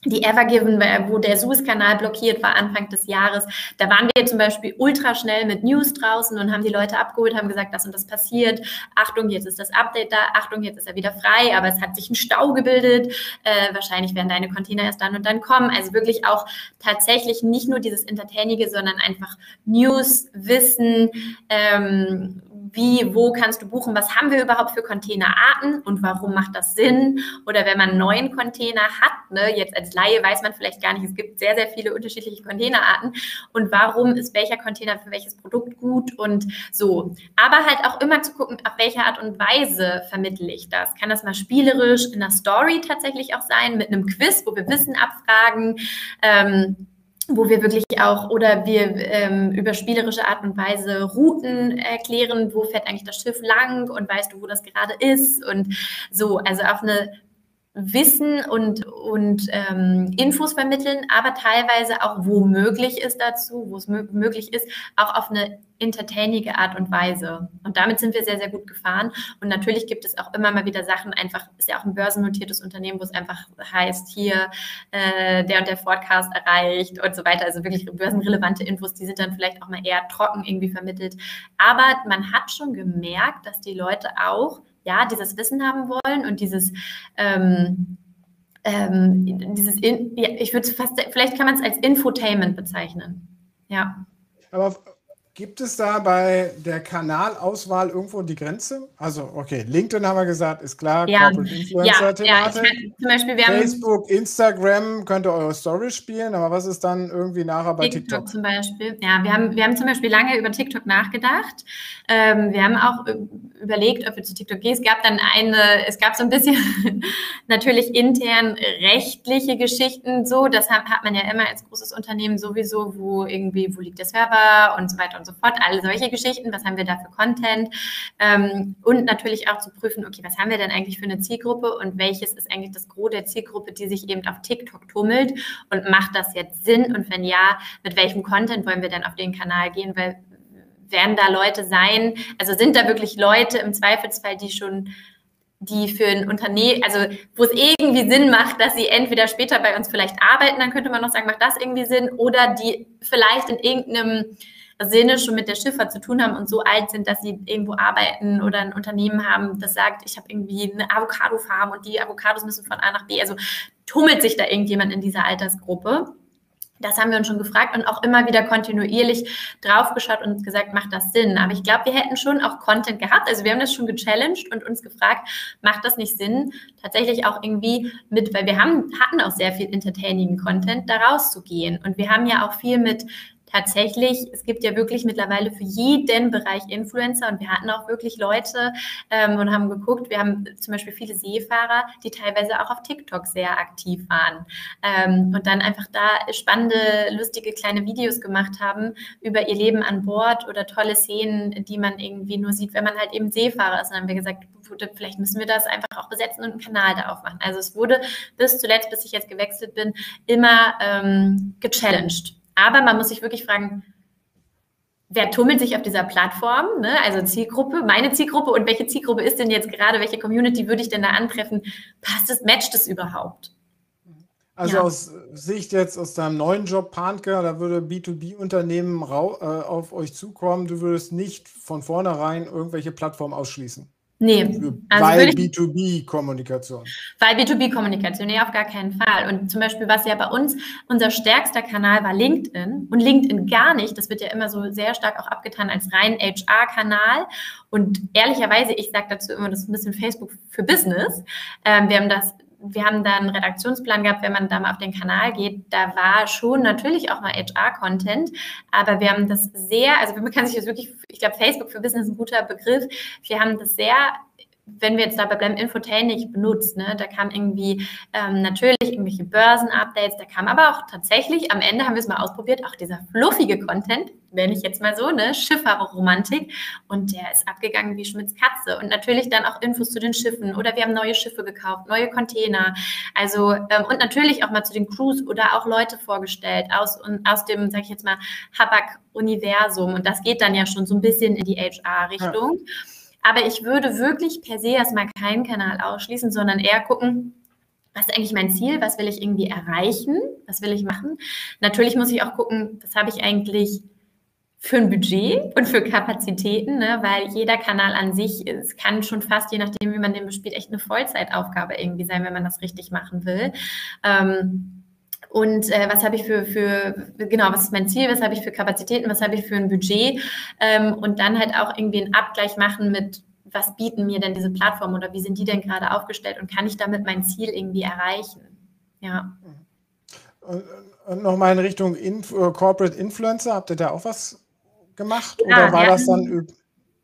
die Evergiven, wo der Suezkanal blockiert war Anfang des Jahres. Da waren wir zum Beispiel ultra schnell mit News draußen und haben die Leute abgeholt, haben gesagt, das und das passiert. Achtung, jetzt ist das Update da. Achtung, jetzt ist er wieder frei, aber es hat sich ein Stau gebildet. Äh, wahrscheinlich werden deine Container erst dann und dann kommen. Also wirklich auch tatsächlich nicht nur dieses Entertainige, sondern einfach News, Wissen, ähm, wie, wo kannst du buchen, was haben wir überhaupt für Containerarten und warum macht das Sinn? Oder wenn man einen neuen Container hat, ne, jetzt als Laie weiß man vielleicht gar nicht, es gibt sehr, sehr viele unterschiedliche Containerarten und warum ist welcher Container für welches Produkt gut und so. Aber halt auch immer zu gucken, auf welche Art und Weise vermittle ich das. Kann das mal spielerisch in einer Story tatsächlich auch sein, mit einem Quiz, wo wir Wissen abfragen? Ähm, wo wir wirklich auch oder wir ähm, über spielerische Art und Weise Routen erklären, wo fährt eigentlich das Schiff lang und weißt du, wo das gerade ist und so, also auf eine Wissen und, und ähm, Infos vermitteln, aber teilweise auch, wo möglich ist dazu, wo es möglich ist, auch auf eine entertainige Art und Weise. Und damit sind wir sehr, sehr gut gefahren. Und natürlich gibt es auch immer mal wieder Sachen, einfach, ist ja auch ein börsennotiertes Unternehmen, wo es einfach heißt, hier äh, der und der Forecast erreicht und so weiter. Also wirklich börsenrelevante Infos, die sind dann vielleicht auch mal eher trocken irgendwie vermittelt. Aber man hat schon gemerkt, dass die Leute auch ja, dieses Wissen haben wollen und dieses, ähm, ähm, dieses in, ja, ich würde fast, vielleicht kann man es als Infotainment bezeichnen. Ja. Aber Gibt es da bei der Kanalauswahl irgendwo die Grenze? Also, okay, LinkedIn haben wir gesagt, ist klar, ja. Corporate Influencer-Thematik. Ja, ja, zum Beispiel, wir Facebook, Instagram könnt ihr eure Story spielen, aber was ist dann irgendwie nachher bei TikTok? TikTok zum Beispiel. Ja, wir haben, wir haben zum Beispiel lange über TikTok nachgedacht. Ähm, wir haben auch überlegt, ob wir zu TikTok gehen. Es gab dann eine, es gab so ein bisschen natürlich intern rechtliche Geschichten so. Das hat, hat man ja immer als großes Unternehmen sowieso, wo irgendwie, wo liegt der Server und so weiter und so fort. Alle solche Geschichten. Was haben wir da für Content? Ähm, und natürlich auch zu prüfen, okay, was haben wir denn eigentlich für eine Zielgruppe und welches ist eigentlich das Gros der Zielgruppe, die sich eben auf TikTok tummelt und macht das jetzt Sinn? Und wenn ja, mit welchem Content wollen wir denn auf den Kanal gehen? Weil werden da Leute sein, also sind da wirklich Leute im Zweifelsfall, die schon die für ein Unternehmen, also wo es irgendwie Sinn macht, dass sie entweder später bei uns vielleicht arbeiten, dann könnte man noch sagen, macht das irgendwie Sinn, oder die vielleicht in irgendeinem Sinne schon mit der Schifffahrt zu tun haben und so alt sind, dass sie irgendwo arbeiten oder ein Unternehmen haben, das sagt, ich habe irgendwie eine Avocado-Farm und die Avocados müssen von A nach B. Also tummelt sich da irgendjemand in dieser Altersgruppe. Das haben wir uns schon gefragt und auch immer wieder kontinuierlich draufgeschaut und gesagt, macht das Sinn? Aber ich glaube, wir hätten schon auch Content gehabt. Also wir haben das schon gechallenged und uns gefragt, macht das nicht Sinn, tatsächlich auch irgendwie mit, weil wir haben, hatten auch sehr viel entertaining Content, da rauszugehen. Und wir haben ja auch viel mit tatsächlich, es gibt ja wirklich mittlerweile für jeden Bereich Influencer und wir hatten auch wirklich Leute ähm, und haben geguckt, wir haben zum Beispiel viele Seefahrer, die teilweise auch auf TikTok sehr aktiv waren ähm, und dann einfach da spannende, lustige kleine Videos gemacht haben über ihr Leben an Bord oder tolle Szenen, die man irgendwie nur sieht, wenn man halt eben Seefahrer ist. Und dann haben wir gesagt, vielleicht müssen wir das einfach auch besetzen und einen Kanal da aufmachen. Also es wurde bis zuletzt, bis ich jetzt gewechselt bin, immer ähm, gechallenged. Aber man muss sich wirklich fragen, wer tummelt sich auf dieser Plattform, ne? also Zielgruppe, meine Zielgruppe und welche Zielgruppe ist denn jetzt gerade, welche Community würde ich denn da antreffen? Passt es, matcht es überhaupt? Also ja. aus Sicht jetzt aus deinem neuen Job, Panke, da würde B2B-Unternehmen äh, auf euch zukommen. Du würdest nicht von vornherein irgendwelche Plattformen ausschließen. Nee. Also weil B2B-Kommunikation. Weil B2B-Kommunikation, nee, auf gar keinen Fall. Und zum Beispiel, was ja bei uns unser stärkster Kanal war LinkedIn und LinkedIn gar nicht. Das wird ja immer so sehr stark auch abgetan als rein HR-Kanal. Und ehrlicherweise, ich sage dazu immer, das ist ein bisschen Facebook für Business. Ähm, wir haben das wir haben da einen Redaktionsplan gehabt, wenn man da mal auf den Kanal geht, da war schon natürlich auch mal HR-Content, aber wir haben das sehr, also man kann sich das wirklich, ich glaube, Facebook für Business ist ein guter Begriff. Wir haben das sehr wenn wir jetzt dabei bleiben, Infotainment benutzt, ne, da kam irgendwie ähm, natürlich irgendwelche Börsen-Updates, da kam aber auch tatsächlich, am Ende haben wir es mal ausprobiert, auch dieser fluffige Content, wenn ich jetzt mal so, ne, Schifffahrerromantik und der ist abgegangen wie Schmitz Katze. Und natürlich dann auch Infos zu den Schiffen. Oder wir haben neue Schiffe gekauft, neue Container, also ähm, und natürlich auch mal zu den Crews oder auch Leute vorgestellt aus, aus dem, sag ich jetzt mal, Habak-Universum und das geht dann ja schon so ein bisschen in die HR-Richtung. Ja. Aber ich würde wirklich per se erstmal keinen Kanal ausschließen, sondern eher gucken, was ist eigentlich mein Ziel? Was will ich irgendwie erreichen? Was will ich machen? Natürlich muss ich auch gucken, was habe ich eigentlich für ein Budget und für Kapazitäten, ne? weil jeder Kanal an sich, es kann schon fast, je nachdem, wie man den bespielt, echt eine Vollzeitaufgabe irgendwie sein, wenn man das richtig machen will. Ähm, und äh, was habe ich für, für, genau, was ist mein Ziel, was habe ich für Kapazitäten, was habe ich für ein Budget ähm, und dann halt auch irgendwie einen Abgleich machen mit, was bieten mir denn diese Plattformen oder wie sind die denn gerade aufgestellt und kann ich damit mein Ziel irgendwie erreichen? Ja. Und, nochmal in Richtung Inf äh, Corporate Influencer, habt ihr da auch was gemacht ja, oder war das dann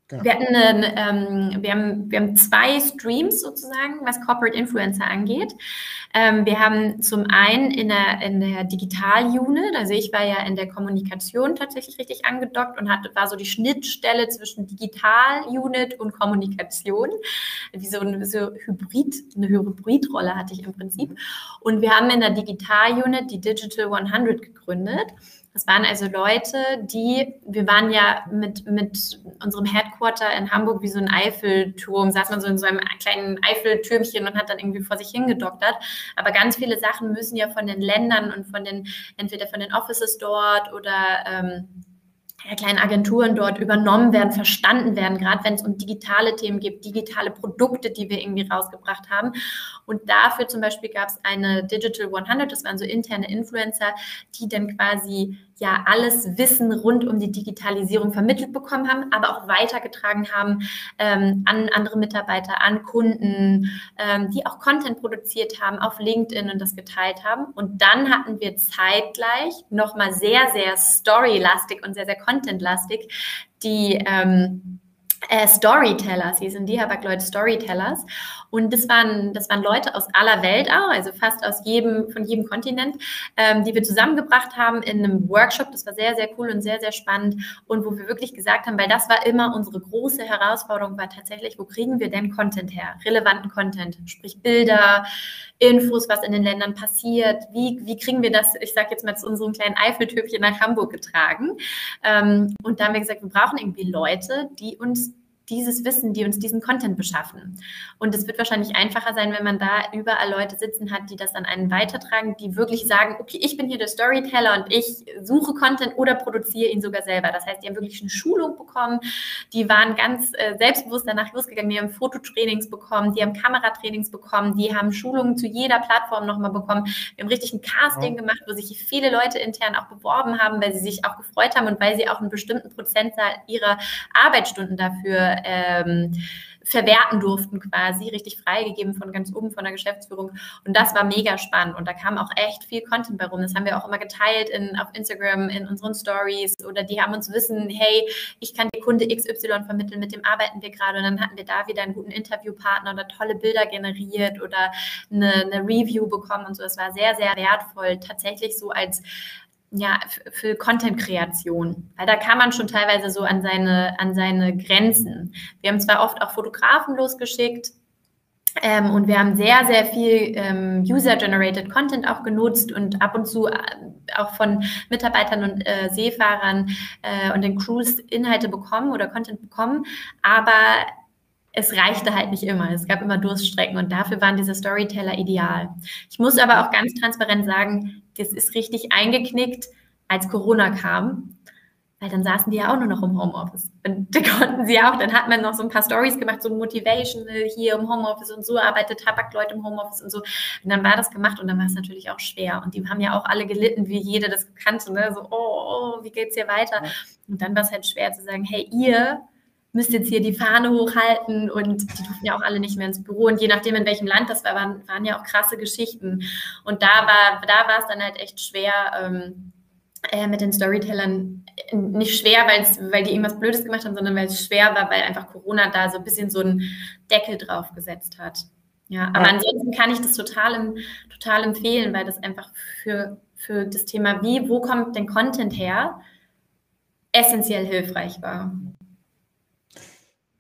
Genau. Wir, hatten eine, ähm, wir, haben, wir haben zwei Streams sozusagen, was Corporate Influencer angeht. Ähm, wir haben zum einen in der, in der Digital-Unit, also ich war ja in der Kommunikation tatsächlich richtig angedockt und hatte, war so die Schnittstelle zwischen Digital-Unit und Kommunikation. Wie so eine so Hybrid, eine Hybridrolle hatte ich im Prinzip. Und wir haben in der Digital-Unit die Digital 100 gegründet. Das waren also Leute, die, wir waren ja mit, mit unserem Headquarter in Hamburg wie so ein Eiffelturm, saß man so in so einem kleinen Eiffeltürmchen und hat dann irgendwie vor sich hingedoktert. Aber ganz viele Sachen müssen ja von den Ländern und von den, entweder von den Offices dort oder ähm, kleinen Agenturen dort übernommen werden, verstanden werden, gerade wenn es um digitale Themen geht, digitale Produkte, die wir irgendwie rausgebracht haben. Und dafür zum Beispiel gab es eine Digital 100, das waren so interne Influencer, die dann quasi ja alles Wissen rund um die Digitalisierung vermittelt bekommen haben, aber auch weitergetragen haben ähm, an andere Mitarbeiter, an Kunden, ähm, die auch Content produziert haben auf LinkedIn und das geteilt haben. Und dann hatten wir zeitgleich nochmal sehr, sehr storylastig und sehr, sehr contentlastig die ähm, äh, Storytellers, hier sind die Habak-Leute Storytellers. Und das waren, das waren Leute aus aller Welt auch, also fast aus jedem, von jedem Kontinent, ähm, die wir zusammengebracht haben in einem Workshop. Das war sehr, sehr cool und sehr, sehr spannend. Und wo wir wirklich gesagt haben, weil das war immer unsere große Herausforderung, war tatsächlich, wo kriegen wir denn Content her? Relevanten Content, sprich Bilder, Infos, was in den Ländern passiert. Wie, wie kriegen wir das, ich sage jetzt mal zu unserem kleinen Eiffeltöpfchen nach Hamburg getragen? Ähm, und da haben wir gesagt, wir brauchen irgendwie Leute, die uns dieses Wissen, die uns diesen Content beschaffen. Und es wird wahrscheinlich einfacher sein, wenn man da überall Leute sitzen hat, die das an einen weitertragen, die wirklich sagen, okay, ich bin hier der Storyteller und ich suche Content oder produziere ihn sogar selber. Das heißt, die haben wirklich eine Schulung bekommen, die waren ganz äh, selbstbewusst danach losgegangen, die haben Fototrainings bekommen, die haben Kameratrainings bekommen, die haben Schulungen zu jeder Plattform nochmal bekommen. Wir haben richtig ein Casting ja. gemacht, wo sich viele Leute intern auch beworben haben, weil sie sich auch gefreut haben und weil sie auch einen bestimmten Prozentzahl ihrer Arbeitsstunden dafür ähm, verwerten durften quasi, richtig freigegeben von ganz oben von der Geschäftsführung. Und das war mega spannend und da kam auch echt viel Content bei rum. Das haben wir auch immer geteilt in, auf Instagram, in unseren Stories oder die haben uns wissen, hey, ich kann dir Kunde XY vermitteln, mit dem arbeiten wir gerade und dann hatten wir da wieder einen guten Interviewpartner oder tolle Bilder generiert oder eine, eine Review bekommen und so. Das war sehr, sehr wertvoll, tatsächlich so als ja, für Content-Kreation. Weil da kam man schon teilweise so an seine, an seine Grenzen. Wir haben zwar oft auch Fotografen losgeschickt, ähm, und wir haben sehr, sehr viel ähm, User-Generated Content auch genutzt und ab und zu äh, auch von Mitarbeitern und äh, Seefahrern äh, und den Crews Inhalte bekommen oder Content bekommen. Aber es reichte halt nicht immer. Es gab immer Durststrecken und dafür waren diese Storyteller ideal. Ich muss aber auch ganz transparent sagen, das ist richtig eingeknickt, als Corona kam, weil dann saßen die ja auch nur noch im Homeoffice. Und da konnten sie auch, dann hat man noch so ein paar Stories gemacht, so Motivational hier im Homeoffice und so, arbeitet Tabakleute im Homeoffice und so. Und dann war das gemacht und dann war es natürlich auch schwer. Und die haben ja auch alle gelitten, wie jeder das kannte, ne? so, oh, oh wie geht's hier weiter? Und dann war es halt schwer zu sagen, hey, ihr müsst jetzt hier die Fahne hochhalten und die durften ja auch alle nicht mehr ins Büro und je nachdem, in welchem Land das war, waren, waren ja auch krasse Geschichten. Und da war, da war es dann halt echt schwer, ähm, äh, mit den Storytellern nicht schwer, weil die irgendwas Blödes gemacht haben, sondern weil es schwer war, weil einfach Corona da so ein bisschen so einen Deckel drauf gesetzt hat. Ja, aber ja. ansonsten kann ich das total, total empfehlen, weil das einfach für, für das Thema, wie, wo kommt denn Content her, essentiell hilfreich war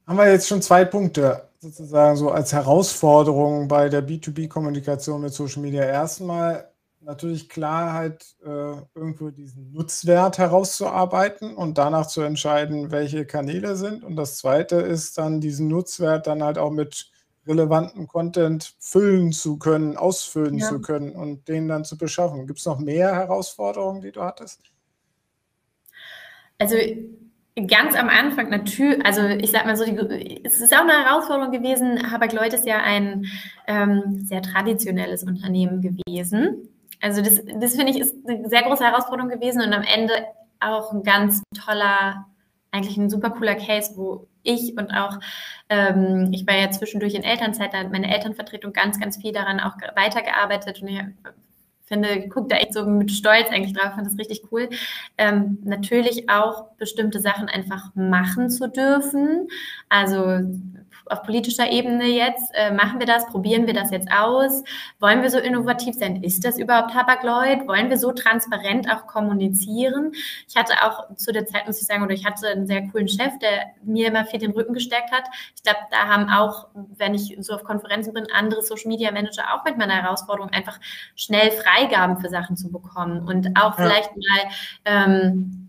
haben wir jetzt schon zwei Punkte sozusagen so als Herausforderung bei der B2B-Kommunikation mit Social Media. Erstmal natürlich Klarheit, äh, irgendwo diesen Nutzwert herauszuarbeiten und danach zu entscheiden, welche Kanäle sind. Und das Zweite ist dann, diesen Nutzwert dann halt auch mit relevantem Content füllen zu können, ausfüllen ja. zu können und den dann zu beschaffen. Gibt es noch mehr Herausforderungen, die du hattest? Also Ganz am Anfang natürlich, also ich sag mal so, die, es ist auch eine Herausforderung gewesen. Habak-Lloyd ist ja ein ähm, sehr traditionelles Unternehmen gewesen. Also das, das finde ich ist eine sehr große Herausforderung gewesen und am Ende auch ein ganz toller, eigentlich ein super cooler Case, wo ich und auch, ähm, ich war ja zwischendurch in Elternzeit, da hat meine Elternvertretung ganz, ganz viel daran auch weitergearbeitet und finde, guckt da echt so mit Stolz eigentlich drauf, fand das richtig cool. Ähm, natürlich auch bestimmte Sachen einfach machen zu dürfen. Also auf politischer Ebene jetzt? Äh, machen wir das? Probieren wir das jetzt aus? Wollen wir so innovativ sein? Ist das überhaupt Tabakleut? Wollen wir so transparent auch kommunizieren? Ich hatte auch zu der Zeit, muss ich sagen, oder ich hatte einen sehr coolen Chef, der mir immer viel den Rücken gestärkt hat. Ich glaube, da haben auch, wenn ich so auf Konferenzen bin, andere Social Media Manager auch mit meiner Herausforderung, einfach schnell Freigaben für Sachen zu bekommen und auch ja. vielleicht mal ähm,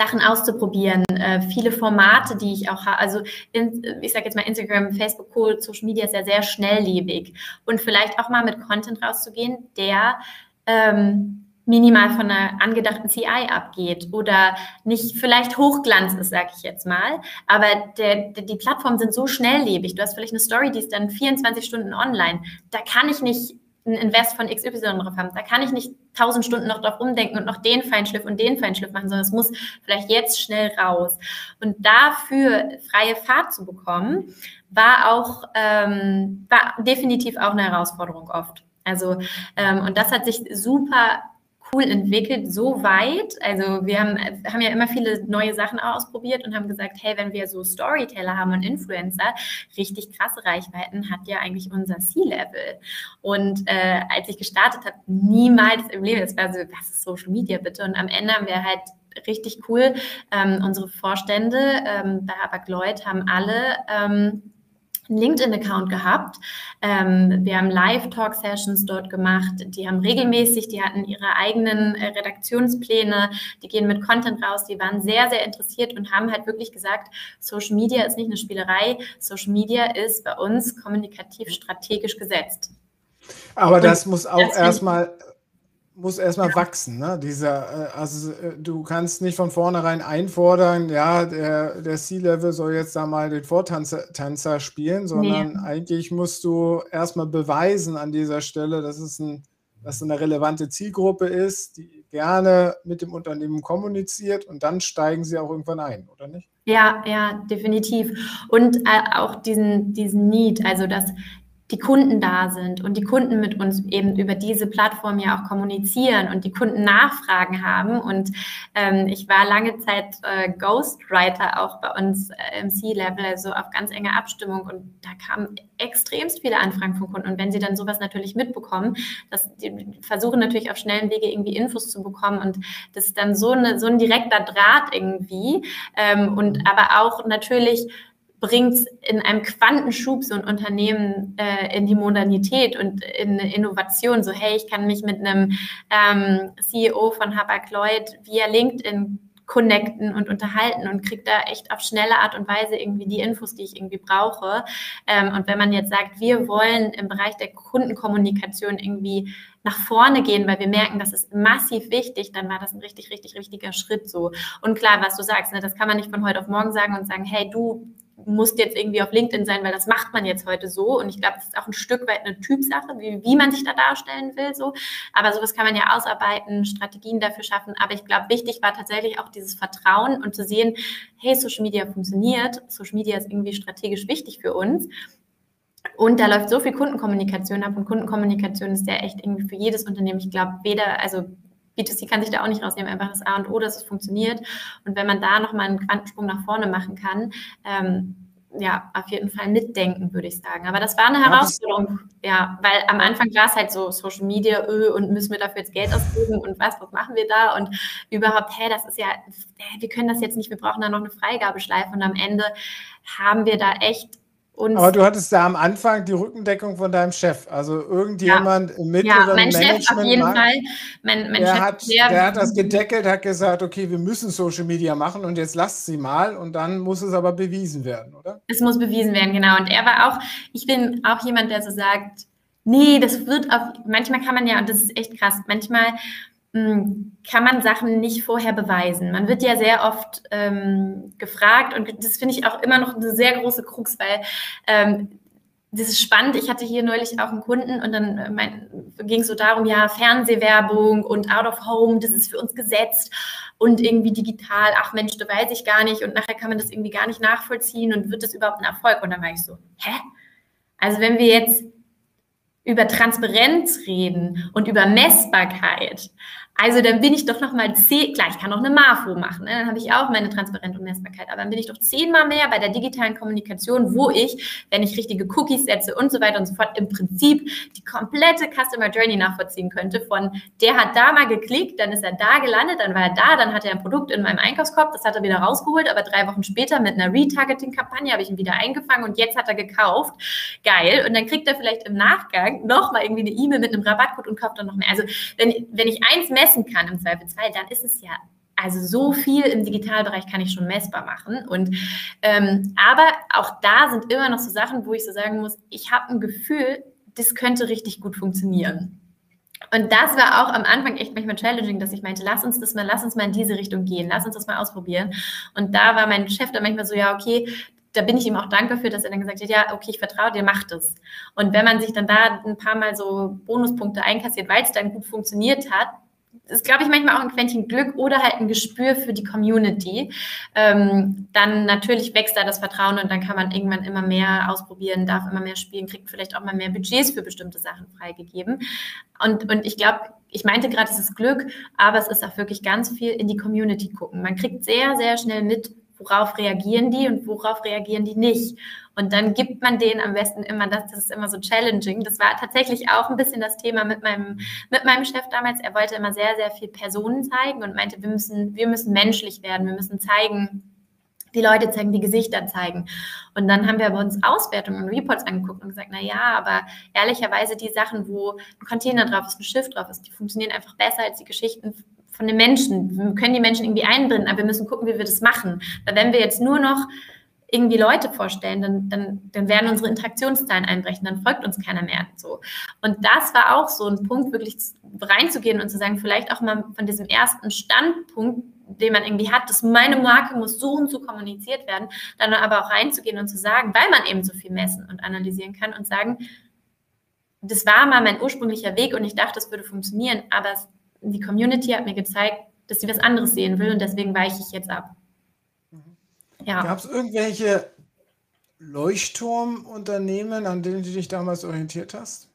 Sachen auszuprobieren, äh, viele Formate, die ich auch habe. Also in, ich sage jetzt mal Instagram, Facebook, Co, Social Media ist ja sehr schnelllebig und vielleicht auch mal mit Content rauszugehen, der ähm, minimal von einer angedachten CI abgeht oder nicht vielleicht Hochglanz ist, sage ich jetzt mal, aber der, der, die Plattformen sind so schnelllebig. Du hast vielleicht eine Story, die ist dann 24 Stunden online. Da kann ich nicht einen Invest von XY drauf haben. Da kann ich nicht tausend Stunden noch drauf umdenken und noch den Feinschliff und den Feinschliff machen, sondern es muss vielleicht jetzt schnell raus. Und dafür freie Fahrt zu bekommen, war auch, ähm, war definitiv auch eine Herausforderung oft. Also, ähm, und das hat sich super cool entwickelt, so weit. Also wir haben, haben ja immer viele neue Sachen ausprobiert und haben gesagt, hey, wenn wir so Storyteller haben und Influencer, richtig krasse Reichweiten hat ja eigentlich unser C-Level. Und äh, als ich gestartet habe, niemals im Leben, das war so, was ist Social Media bitte? Und am Ende haben wir halt richtig cool, ähm, unsere Vorstände ähm, bei Habak haben alle ähm, LinkedIn-Account gehabt. Ähm, wir haben Live-Talk-Sessions dort gemacht. Die haben regelmäßig, die hatten ihre eigenen äh, Redaktionspläne, die gehen mit Content raus. Die waren sehr, sehr interessiert und haben halt wirklich gesagt, Social Media ist nicht eine Spielerei. Social Media ist bei uns kommunikativ strategisch gesetzt. Aber und das muss auch erstmal muss erstmal wachsen. Ne? Dieser, äh, also äh, du kannst nicht von vornherein einfordern, ja, der, der C-Level soll jetzt da mal den Vortanzer Tänzer spielen, sondern nee. eigentlich musst du erstmal beweisen an dieser Stelle, dass es ein, dass eine relevante Zielgruppe ist, die gerne mit dem Unternehmen kommuniziert und dann steigen sie auch irgendwann ein, oder nicht? Ja, ja, definitiv. Und äh, auch diesen, diesen Need, also dass die Kunden da sind und die Kunden mit uns eben über diese Plattform ja auch kommunizieren und die Kunden Nachfragen haben. Und ähm, ich war lange Zeit äh, Ghostwriter auch bei uns äh, im C-Level, also auf ganz enge Abstimmung. Und da kamen extremst viele Anfragen von Kunden. Und wenn sie dann sowas natürlich mitbekommen, dass die versuchen natürlich auf schnellen Wege irgendwie Infos zu bekommen. Und das ist dann so, eine, so ein direkter Draht irgendwie. Ähm, und aber auch natürlich bringt in einem Quantenschub so ein Unternehmen äh, in die Modernität und in Innovation. So, hey, ich kann mich mit einem ähm, CEO von Habak Lloyd via LinkedIn connecten und unterhalten und kriege da echt auf schnelle Art und Weise irgendwie die Infos, die ich irgendwie brauche. Ähm, und wenn man jetzt sagt, wir wollen im Bereich der Kundenkommunikation irgendwie nach vorne gehen, weil wir merken, das ist massiv wichtig, dann war das ein richtig, richtig, richtiger Schritt so. Und klar, was du sagst, ne, das kann man nicht von heute auf morgen sagen und sagen, hey, du musst jetzt irgendwie auf LinkedIn sein, weil das macht man jetzt heute so. Und ich glaube, das ist auch ein Stück weit eine Typsache, wie, wie man sich da darstellen will. So. Aber sowas kann man ja ausarbeiten, Strategien dafür schaffen. Aber ich glaube, wichtig war tatsächlich auch dieses Vertrauen und zu sehen, hey, Social Media funktioniert. Social Media ist irgendwie strategisch wichtig für uns. Und da läuft so viel Kundenkommunikation ab und Kundenkommunikation ist ja echt irgendwie für jedes Unternehmen. Ich glaube, weder, also B2C kann sich da auch nicht rausnehmen, einfach das A und O, dass es funktioniert. Und wenn man da nochmal einen Quantensprung nach vorne machen kann, ähm, ja, auf jeden Fall mitdenken, würde ich sagen. Aber das war eine Herausforderung, ja, weil am Anfang war es halt so Social Media öh, und müssen wir dafür jetzt Geld ausgeben und was, was machen wir da? Und überhaupt, hey, das ist ja, wir können das jetzt nicht, wir brauchen da noch eine Freigabeschleife und am Ende haben wir da echt und Aber du hattest da am Anfang die Rückendeckung von deinem Chef, also irgendjemand ja. im mittleren ja, mein Management. Chef auf jeden Fall. Mein, mein der, Chef, hat, der, der, hat das gedeckelt, hat gesagt, okay, wir müssen Social Media machen und jetzt lasst sie mal und dann muss es aber bewiesen werden, oder? Es muss bewiesen werden, genau. Und er war auch, ich bin auch jemand, der so sagt, nee, das wird auf, manchmal kann man ja, und das ist echt krass, manchmal hm, kann man Sachen nicht vorher beweisen. Man wird ja sehr oft ähm, gefragt und das finde ich auch immer noch eine sehr große Krux, weil ähm, das ist spannend. Ich hatte hier neulich auch einen Kunden und dann äh, ging es so darum, ja, Fernsehwerbung und Out of Home, das ist für uns gesetzt und irgendwie digital, ach Mensch, da weiß ich gar nicht und nachher kann man das irgendwie gar nicht nachvollziehen und wird das überhaupt ein Erfolg? Und dann war ich so, hä? Also wenn wir jetzt über Transparenz reden und über Messbarkeit, also dann bin ich doch noch mal zehn, klar, ich kann auch eine MAFO machen, ne? dann habe ich auch meine Transparenz und Messbarkeit, aber dann bin ich doch zehnmal mehr bei der digitalen Kommunikation, wo ich, wenn ich richtige Cookies setze und so weiter und so fort, im Prinzip die komplette Customer Journey nachvollziehen könnte von, der hat da mal geklickt, dann ist er da gelandet, dann war er da, dann hat er ein Produkt in meinem Einkaufskorb, das hat er wieder rausgeholt, aber drei Wochen später mit einer Retargeting-Kampagne habe ich ihn wieder eingefangen und jetzt hat er gekauft. Geil. Und dann kriegt er vielleicht im Nachgang nochmal irgendwie eine E-Mail mit einem Rabattcode und kauft dann noch mehr. Also wenn, wenn ich eins messe, messen kann im Zweifelsfall, dann ist es ja also so viel im Digitalbereich kann ich schon messbar machen. Und ähm, aber auch da sind immer noch so Sachen, wo ich so sagen muss, ich habe ein Gefühl, das könnte richtig gut funktionieren. Und das war auch am Anfang echt manchmal challenging, dass ich meinte, lass uns das mal, lass uns mal in diese Richtung gehen, lass uns das mal ausprobieren. Und da war mein Chef dann manchmal so, ja, okay, da bin ich ihm auch dankbar für, dass er dann gesagt hat, ja, okay, ich vertraue dir, mach das. Und wenn man sich dann da ein paar Mal so Bonuspunkte einkassiert, weil es dann gut funktioniert hat, ist, glaube ich, manchmal auch ein Quäntchen Glück oder halt ein Gespür für die Community. Ähm, dann natürlich wächst da das Vertrauen und dann kann man irgendwann immer mehr ausprobieren, darf immer mehr spielen, kriegt vielleicht auch mal mehr Budgets für bestimmte Sachen freigegeben. Und, und ich glaube, ich meinte gerade, es ist Glück, aber es ist auch wirklich ganz viel in die Community gucken. Man kriegt sehr, sehr schnell mit, worauf reagieren die und worauf reagieren die nicht. Und dann gibt man denen am besten immer das, das ist immer so challenging. Das war tatsächlich auch ein bisschen das Thema mit meinem, mit meinem Chef damals. Er wollte immer sehr, sehr viel Personen zeigen und meinte, wir müssen, wir müssen menschlich werden, wir müssen zeigen, die Leute zeigen, die Gesichter zeigen. Und dann haben wir bei uns Auswertungen und Reports angeguckt und gesagt, na ja, aber ehrlicherweise die Sachen, wo ein Container drauf ist, ein Schiff drauf ist, die funktionieren einfach besser als die Geschichten von den Menschen. Wir können die Menschen irgendwie einbinden, aber wir müssen gucken, wie wir das machen. Weil wenn wir jetzt nur noch irgendwie Leute vorstellen, dann, dann, dann werden unsere Interaktionszahlen einbrechen, dann folgt uns keiner mehr. So. Und das war auch so ein Punkt, wirklich reinzugehen und zu sagen, vielleicht auch mal von diesem ersten Standpunkt, den man irgendwie hat, dass meine Marke muss so und so kommuniziert werden, dann aber auch reinzugehen und zu sagen, weil man eben so viel messen und analysieren kann und sagen, das war mal mein ursprünglicher Weg und ich dachte, das würde funktionieren, aber es die Community hat mir gezeigt, dass sie was anderes sehen will und deswegen weiche ich jetzt ab. Mhm. Ja. Gab es irgendwelche Leuchtturmunternehmen, an denen du dich damals orientiert hast?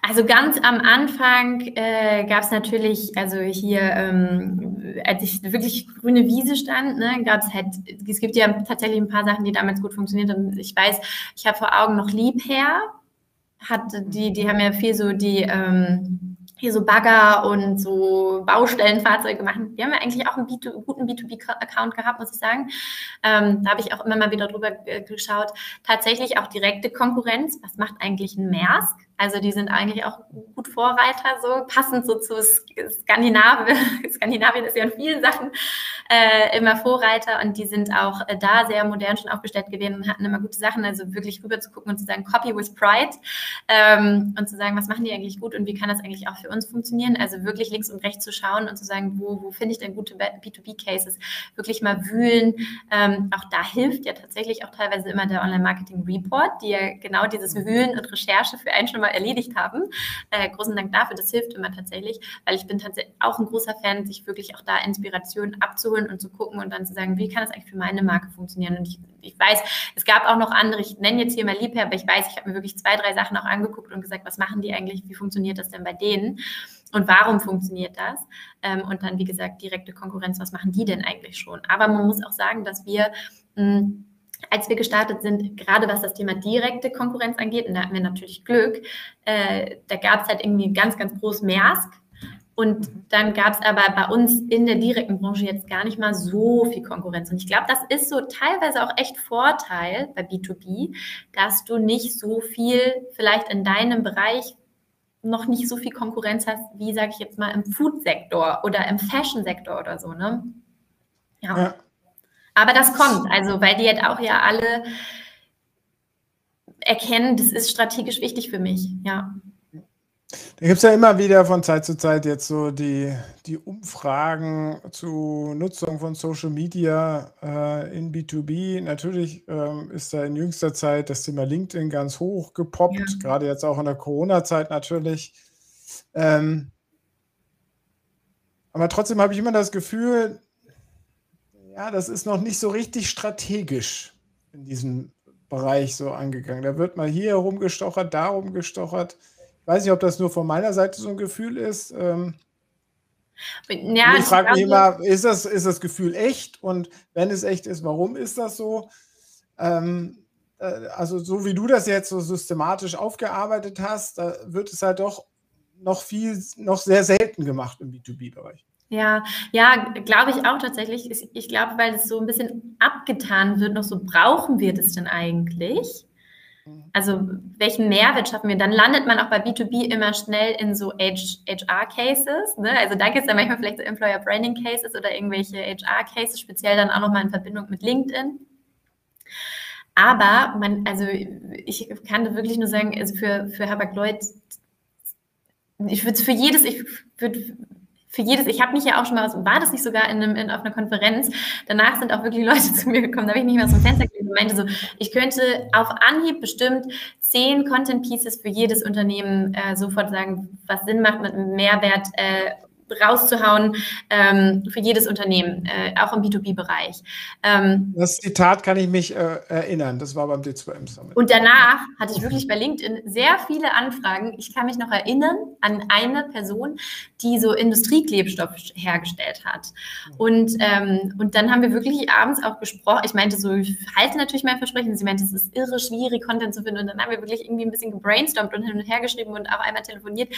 Also ganz am Anfang äh, gab es natürlich, also hier, ähm, als ich wirklich grüne Wiese stand, ne, gab es halt, es gibt ja tatsächlich ein paar Sachen, die damals gut funktioniert haben. Ich weiß, ich habe vor Augen noch Liebherr, hat die, die haben ja viel so die ähm, hier so Bagger und so Baustellenfahrzeuge machen. Wir haben ja eigentlich auch einen B2, guten B2B-Account gehabt, muss ich sagen. Ähm, da habe ich auch immer mal wieder drüber geschaut. Tatsächlich auch direkte Konkurrenz. Was macht eigentlich ein Maersk? Also die sind eigentlich auch gut Vorreiter, so passend so zu Skandinavien. Skandinavien ist ja in vielen Sachen äh, immer Vorreiter und die sind auch äh, da sehr modern schon aufgestellt gewesen und hatten immer gute Sachen. Also wirklich rüber zu gucken und zu sagen, Copy with Pride ähm, und zu sagen, was machen die eigentlich gut und wie kann das eigentlich auch für uns funktionieren? Also wirklich links und rechts zu schauen und zu sagen, wo, wo finde ich denn gute B2B-Cases? Wirklich mal wühlen. Ähm, auch da hilft ja tatsächlich auch teilweise immer der Online-Marketing-Report, die ja genau dieses Wühlen und Recherche für einen schon mal erledigt haben. Äh, großen Dank dafür, das hilft immer tatsächlich, weil ich bin tatsächlich auch ein großer Fan, sich wirklich auch da Inspiration abzuholen und zu gucken und dann zu sagen, wie kann das eigentlich für meine Marke funktionieren? Und ich, ich weiß, es gab auch noch andere, ich nenne jetzt hier mal Liebherr, aber ich weiß, ich habe mir wirklich zwei, drei Sachen auch angeguckt und gesagt, was machen die eigentlich, wie funktioniert das denn bei denen? Und warum funktioniert das? Ähm, und dann, wie gesagt, direkte Konkurrenz, was machen die denn eigentlich schon? Aber man muss auch sagen, dass wir hm, als wir gestartet sind, gerade was das Thema direkte Konkurrenz angeht, und da hatten wir natürlich Glück, äh, da gab es halt irgendwie ganz, ganz groß Maersk. Und dann gab es aber bei uns in der direkten Branche jetzt gar nicht mal so viel Konkurrenz. Und ich glaube, das ist so teilweise auch echt Vorteil bei B2B, dass du nicht so viel vielleicht in deinem Bereich noch nicht so viel Konkurrenz hast, wie, sage ich jetzt mal, im Food-Sektor oder im Fashion-Sektor oder so. Ne? ja. ja. Aber das kommt, also weil die jetzt auch ja alle erkennen, das ist strategisch wichtig für mich, ja. Da gibt es ja immer wieder von Zeit zu Zeit jetzt so die, die Umfragen zu Nutzung von Social Media äh, in B2B. Natürlich ähm, ist da in jüngster Zeit das Thema LinkedIn ganz hoch gepoppt, ja. gerade jetzt auch in der Corona-Zeit natürlich. Ähm, aber trotzdem habe ich immer das Gefühl, ja, das ist noch nicht so richtig strategisch in diesem Bereich so angegangen. Da wird mal hier herumgestochert, da rumgestochert. Ich weiß nicht, ob das nur von meiner Seite so ein Gefühl ist. Ähm, ja, ich frage mich immer, ist das, ist das Gefühl echt? Und wenn es echt ist, warum ist das so? Ähm, äh, also so wie du das jetzt so systematisch aufgearbeitet hast, da wird es halt doch noch viel, noch sehr selten gemacht im B2B-Bereich. Ja, ja, glaube ich auch tatsächlich. Ich glaube, weil es so ein bisschen abgetan wird, noch so brauchen wir das denn eigentlich? Mhm. Also welchen Mehrwert schaffen wir? Dann landet man auch bei B2B immer schnell in so HR-Cases. Ne? Also da gibt es ja manchmal vielleicht so Employer Branding Cases oder irgendwelche HR-Cases, speziell dann auch nochmal in Verbindung mit LinkedIn. Aber man, also ich kann wirklich nur sagen, also für, für Hapag Lloyd, ich würde es für jedes, ich würde für jedes, ich habe mich ja auch schon mal, war das nicht sogar in einem, in, auf einer Konferenz, danach sind auch wirklich Leute zu mir gekommen, da habe ich nicht mehr aus dem Fenster gelesen und meinte so, ich könnte auf Anhieb bestimmt zehn Content Pieces für jedes Unternehmen äh, sofort sagen, was Sinn macht, mit einem Mehrwert äh, rauszuhauen ähm, für jedes Unternehmen, äh, auch im B2B-Bereich. Ähm, das Zitat kann ich mich äh, erinnern, das war beim D2M Summit. Und danach hatte ich wirklich bei LinkedIn sehr viele Anfragen. Ich kann mich noch erinnern an eine Person, die so Industrieklebstoff hergestellt hat. Und, ähm, und dann haben wir wirklich abends auch gesprochen. Ich meinte so, ich halte natürlich mein Versprechen. Sie meinte, es ist irre schwierig, Content zu finden. Und dann haben wir wirklich irgendwie ein bisschen gebrainstormt und hin und her geschrieben und auch einmal telefoniert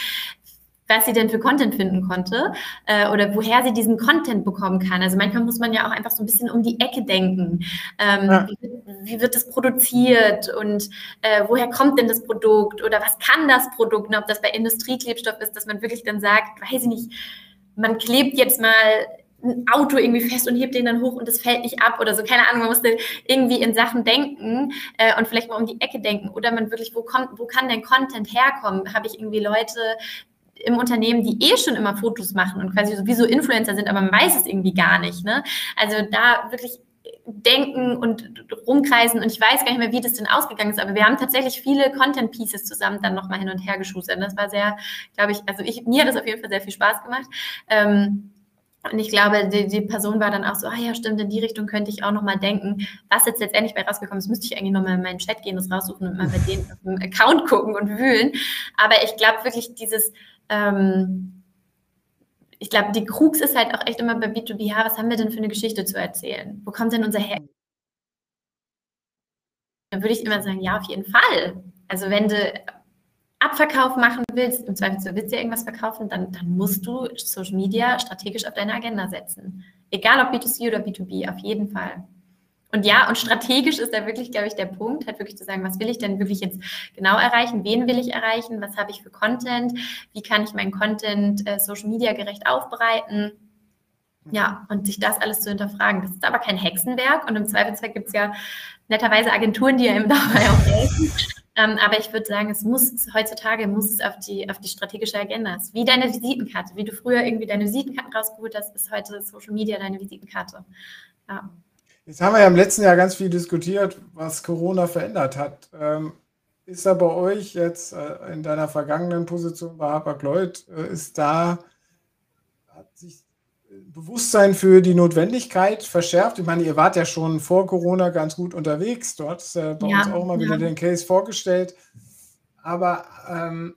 was sie denn für Content finden konnte äh, oder woher sie diesen Content bekommen kann. Also manchmal muss man ja auch einfach so ein bisschen um die Ecke denken. Ähm, ja. wie, wie, wird das produziert und äh, woher kommt denn das Produkt oder was kann das Produkt? Und ob das bei Industrieklebstoff ist, dass man wirklich dann sagt, weiß ich nicht, man klebt jetzt mal ein Auto irgendwie fest und hebt den dann hoch und es fällt nicht ab oder so. Keine Ahnung, man musste irgendwie in Sachen denken äh, und vielleicht mal um die Ecke denken. Oder man wirklich, wo kommt, wo kann denn Content herkommen? Habe ich irgendwie Leute, im Unternehmen, die eh schon immer Fotos machen und quasi sowieso Influencer sind, aber man weiß es irgendwie gar nicht. Ne? Also da wirklich denken und rumkreisen und ich weiß gar nicht mehr, wie das denn ausgegangen ist, aber wir haben tatsächlich viele Content Pieces zusammen dann nochmal hin und her geschustert. Das war sehr, glaube ich, also ich, mir hat das auf jeden Fall sehr viel Spaß gemacht. Ähm, und ich glaube, die, die, Person war dann auch so, ah ja, stimmt, in die Richtung könnte ich auch nochmal denken. Was jetzt letztendlich bei rausgekommen ist, müsste ich eigentlich nochmal in meinen Chat gehen, das raussuchen und mal bei denen auf dem Account gucken und wühlen. Aber ich glaube wirklich dieses, ähm, ich glaube, die Krux ist halt auch echt immer bei B2B, ja, was haben wir denn für eine Geschichte zu erzählen? Wo kommt denn unser Her? Dann würde ich immer sagen, ja, auf jeden Fall. Also wenn du Abverkauf machen willst, im Zweifelsfall willst du ja irgendwas verkaufen, dann, dann musst du Social Media strategisch auf deine Agenda setzen. Egal ob B2C oder B2B, auf jeden Fall. Und ja, und strategisch ist da wirklich, glaube ich, der Punkt, halt wirklich zu sagen, was will ich denn wirklich jetzt genau erreichen? Wen will ich erreichen? Was habe ich für Content? Wie kann ich meinen Content äh, Social Media gerecht aufbereiten? Ja, und sich das alles zu hinterfragen. Das ist aber kein Hexenwerk und im Zweifelsfall gibt es ja netterweise Agenturen, die einem dabei auch helfen. Ähm, aber ich würde sagen, es muss heutzutage muss es auf die, auf die strategische Agenda. Es ist wie deine Visitenkarte. Wie du früher irgendwie deine Visitenkarten rausgeholt hast, ist heute Social Media deine Visitenkarte. Ja. Jetzt haben wir ja im letzten Jahr ganz viel diskutiert, was Corona verändert hat. Ähm, ist da bei euch jetzt äh, in deiner vergangenen Position bei Hapag-Lloyd, äh, ist da, hat sich Bewusstsein für die Notwendigkeit verschärft? Ich meine, ihr wart ja schon vor Corona ganz gut unterwegs. Du hattest ja bei ja, uns auch mal ja. wieder den Case vorgestellt. Aber ähm,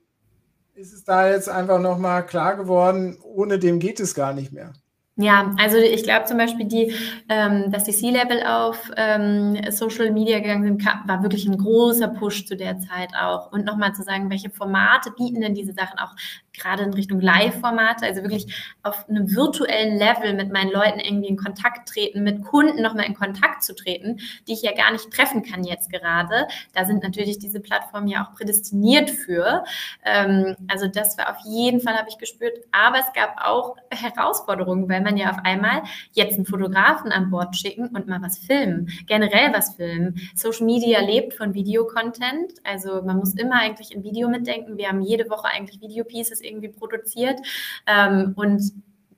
ist es da jetzt einfach nochmal klar geworden, ohne dem geht es gar nicht mehr? Ja, also ich glaube zum Beispiel, die, ähm, dass die C-Level auf ähm, Social Media gegangen sind, war wirklich ein großer Push zu der Zeit auch. Und nochmal zu sagen, welche Formate bieten denn diese Sachen auch gerade in Richtung Live-Formate, also wirklich auf einem virtuellen Level mit meinen Leuten irgendwie in Kontakt treten, mit Kunden nochmal in Kontakt zu treten, die ich ja gar nicht treffen kann jetzt gerade. Da sind natürlich diese Plattformen ja auch prädestiniert für. Ähm, also das war auf jeden Fall, habe ich gespürt. Aber es gab auch Herausforderungen, weil man ja auf einmal jetzt einen Fotografen an Bord schicken und mal was filmen, generell was filmen. Social Media lebt von Videocontent, also man muss immer eigentlich in Video mitdenken. Wir haben jede Woche eigentlich Videopieces irgendwie produziert. Ähm, und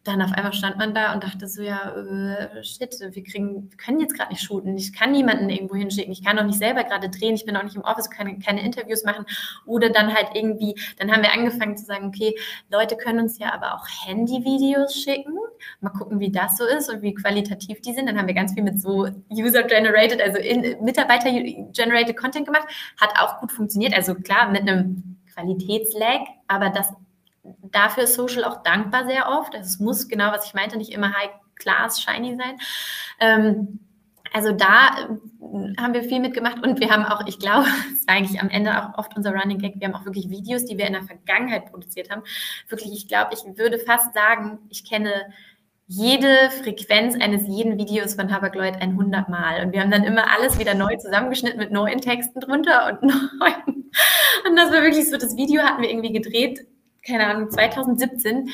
dann auf einmal stand man da und dachte so, ja, äh, shit, wir kriegen, wir können jetzt gerade nicht shooten. Ich kann niemanden irgendwo hinschicken. Ich kann auch nicht selber gerade drehen. Ich bin auch nicht im Office, kann keine Interviews machen. Oder dann halt irgendwie, dann haben wir angefangen zu sagen, okay, Leute können uns ja aber auch Handyvideos schicken. Mal gucken, wie das so ist und wie qualitativ die sind. Dann haben wir ganz viel mit so User-Generated, also Mitarbeiter-Generated Content gemacht. Hat auch gut funktioniert. Also klar, mit einem Qualitätslag, aber das dafür ist Social auch dankbar sehr oft. Also es muss genau, was ich meinte, nicht immer High Class, Shiny sein. Ähm, also da äh, haben wir viel mitgemacht und wir haben auch, ich glaube, das war eigentlich am Ende auch oft unser Running Gag, wir haben auch wirklich Videos, die wir in der Vergangenheit produziert haben. Wirklich, ich glaube, ich würde fast sagen, ich kenne jede Frequenz eines jeden Videos von Habergleut 100 Mal. Und wir haben dann immer alles wieder neu zusammengeschnitten mit neuen Texten drunter und neuen. Und das war wirklich so, das Video hatten wir irgendwie gedreht keine Ahnung, 2017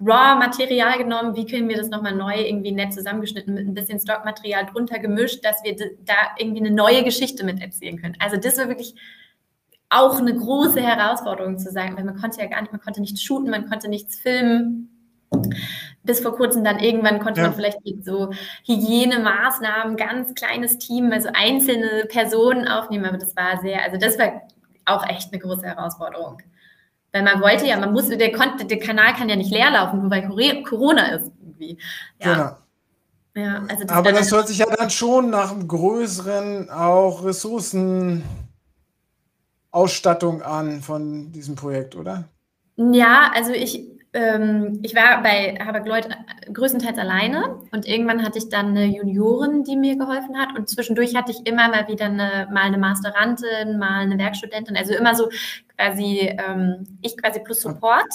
Raw-Material genommen, wie können wir das nochmal neu irgendwie nett zusammengeschnitten mit ein bisschen Stockmaterial drunter gemischt, dass wir da irgendwie eine neue Geschichte mit erzählen können. Also das war wirklich auch eine große Herausforderung zu sagen, weil man konnte ja gar nicht, man konnte nichts shooten, man konnte nichts filmen. bis vor kurzem dann irgendwann konnte ja. man vielleicht so Hygienemaßnahmen, ganz kleines Team, also einzelne Personen aufnehmen, aber das war sehr, also das war auch echt eine große Herausforderung. Weil man wollte ja, man muss, der, konnte, der Kanal kann ja nicht leer laufen, nur weil Corona ist irgendwie. Ja. Genau. Ja, also das Aber das hört sich ja dann schon nach einem größeren auch Ressourcenausstattung an von diesem Projekt, oder? Ja, also ich, ähm, ich war bei Habak Lloyd größtenteils alleine und irgendwann hatte ich dann eine Juniorin, die mir geholfen hat und zwischendurch hatte ich immer mal wieder eine, mal eine Masterantin, mal eine Werkstudentin, also immer so quasi ähm, ich quasi plus Support.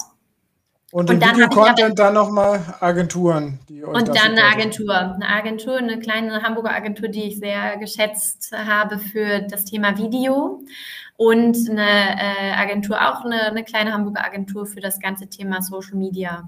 Und, und im Video-Content dann nochmal Agenturen. Die und dann eine Agentur. Eine Agentur, eine kleine Hamburger Agentur, die ich sehr geschätzt habe für das Thema Video. Und eine äh, Agentur, auch eine, eine kleine Hamburger Agentur für das ganze Thema Social Media.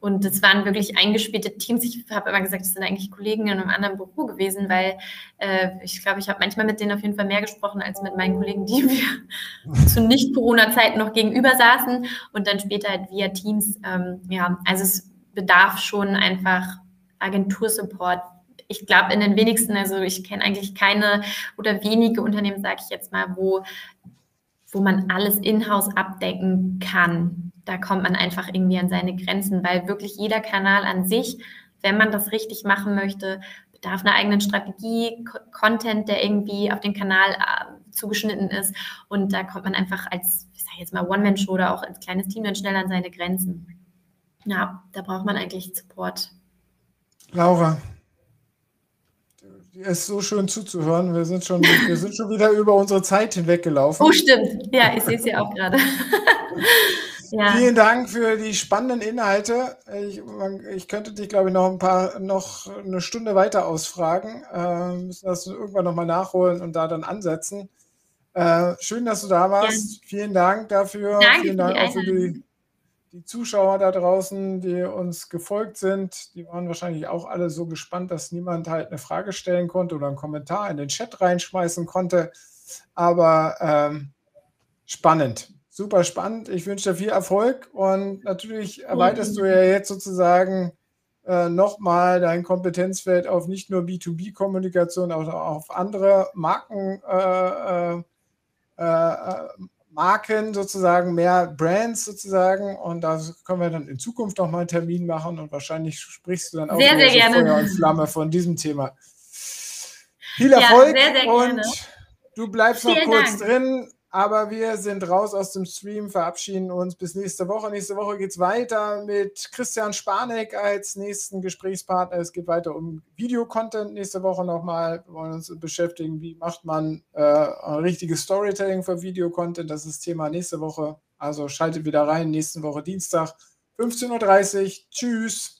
Und es waren wirklich eingespielte Teams. Ich habe immer gesagt, es sind eigentlich Kollegen in einem anderen Büro gewesen, weil äh, ich glaube, ich habe manchmal mit denen auf jeden Fall mehr gesprochen als mit meinen Kollegen, die mir zu Nicht-Corona-Zeiten noch gegenüber saßen und dann später halt via Teams. Ähm, ja, also es bedarf schon einfach Agentursupport. Ich glaube, in den wenigsten, also ich kenne eigentlich keine oder wenige Unternehmen, sage ich jetzt mal, wo, wo man alles in-house abdecken kann da kommt man einfach irgendwie an seine Grenzen, weil wirklich jeder Kanal an sich, wenn man das richtig machen möchte, bedarf einer eigenen Strategie, Content, der irgendwie auf den Kanal äh, zugeschnitten ist. Und da kommt man einfach als, ich sage jetzt mal, One-Man-Show oder auch als kleines Team dann schnell an seine Grenzen. Ja, da braucht man eigentlich Support. Laura, es ist so schön zuzuhören. Wir sind schon, wir sind schon wieder über unsere Zeit hinweggelaufen. Oh, stimmt. Ja, ich sehe es ja auch gerade. Ja. Vielen Dank für die spannenden Inhalte. Ich, ich, könnte dich, glaube ich, noch ein paar, noch eine Stunde weiter ausfragen. Äh, müssen das irgendwann nochmal nachholen und da dann ansetzen. Äh, schön, dass du da warst. Ja. Vielen Dank dafür. Danke Vielen Dank auch für die, die, Zuschauer da draußen, die uns gefolgt sind. Die waren wahrscheinlich auch alle so gespannt, dass niemand halt eine Frage stellen konnte oder einen Kommentar in den Chat reinschmeißen konnte. Aber ähm, spannend super spannend. Ich wünsche dir viel Erfolg und natürlich erweiterst du ja jetzt sozusagen äh, nochmal dein Kompetenzfeld auf nicht nur B2B-Kommunikation, auch auf andere Marken, äh, äh, äh, Marken sozusagen, mehr Brands sozusagen. Und da können wir dann in Zukunft nochmal einen Termin machen und wahrscheinlich sprichst du dann auch sehr, sehr gerne. Feuer und Flamme von diesem Thema. Viel Erfolg ja, sehr, sehr und du bleibst Vielen noch kurz Dank. drin aber wir sind raus aus dem Stream, verabschieden uns bis nächste Woche. Nächste Woche geht es weiter mit Christian Spanek als nächsten Gesprächspartner. Es geht weiter um Videocontent nächste Woche nochmal. Wir wollen uns beschäftigen, wie macht man äh, richtiges Storytelling für Videocontent. Das ist Thema nächste Woche. Also schaltet wieder rein, nächste Woche Dienstag, 15.30 Uhr. Tschüss.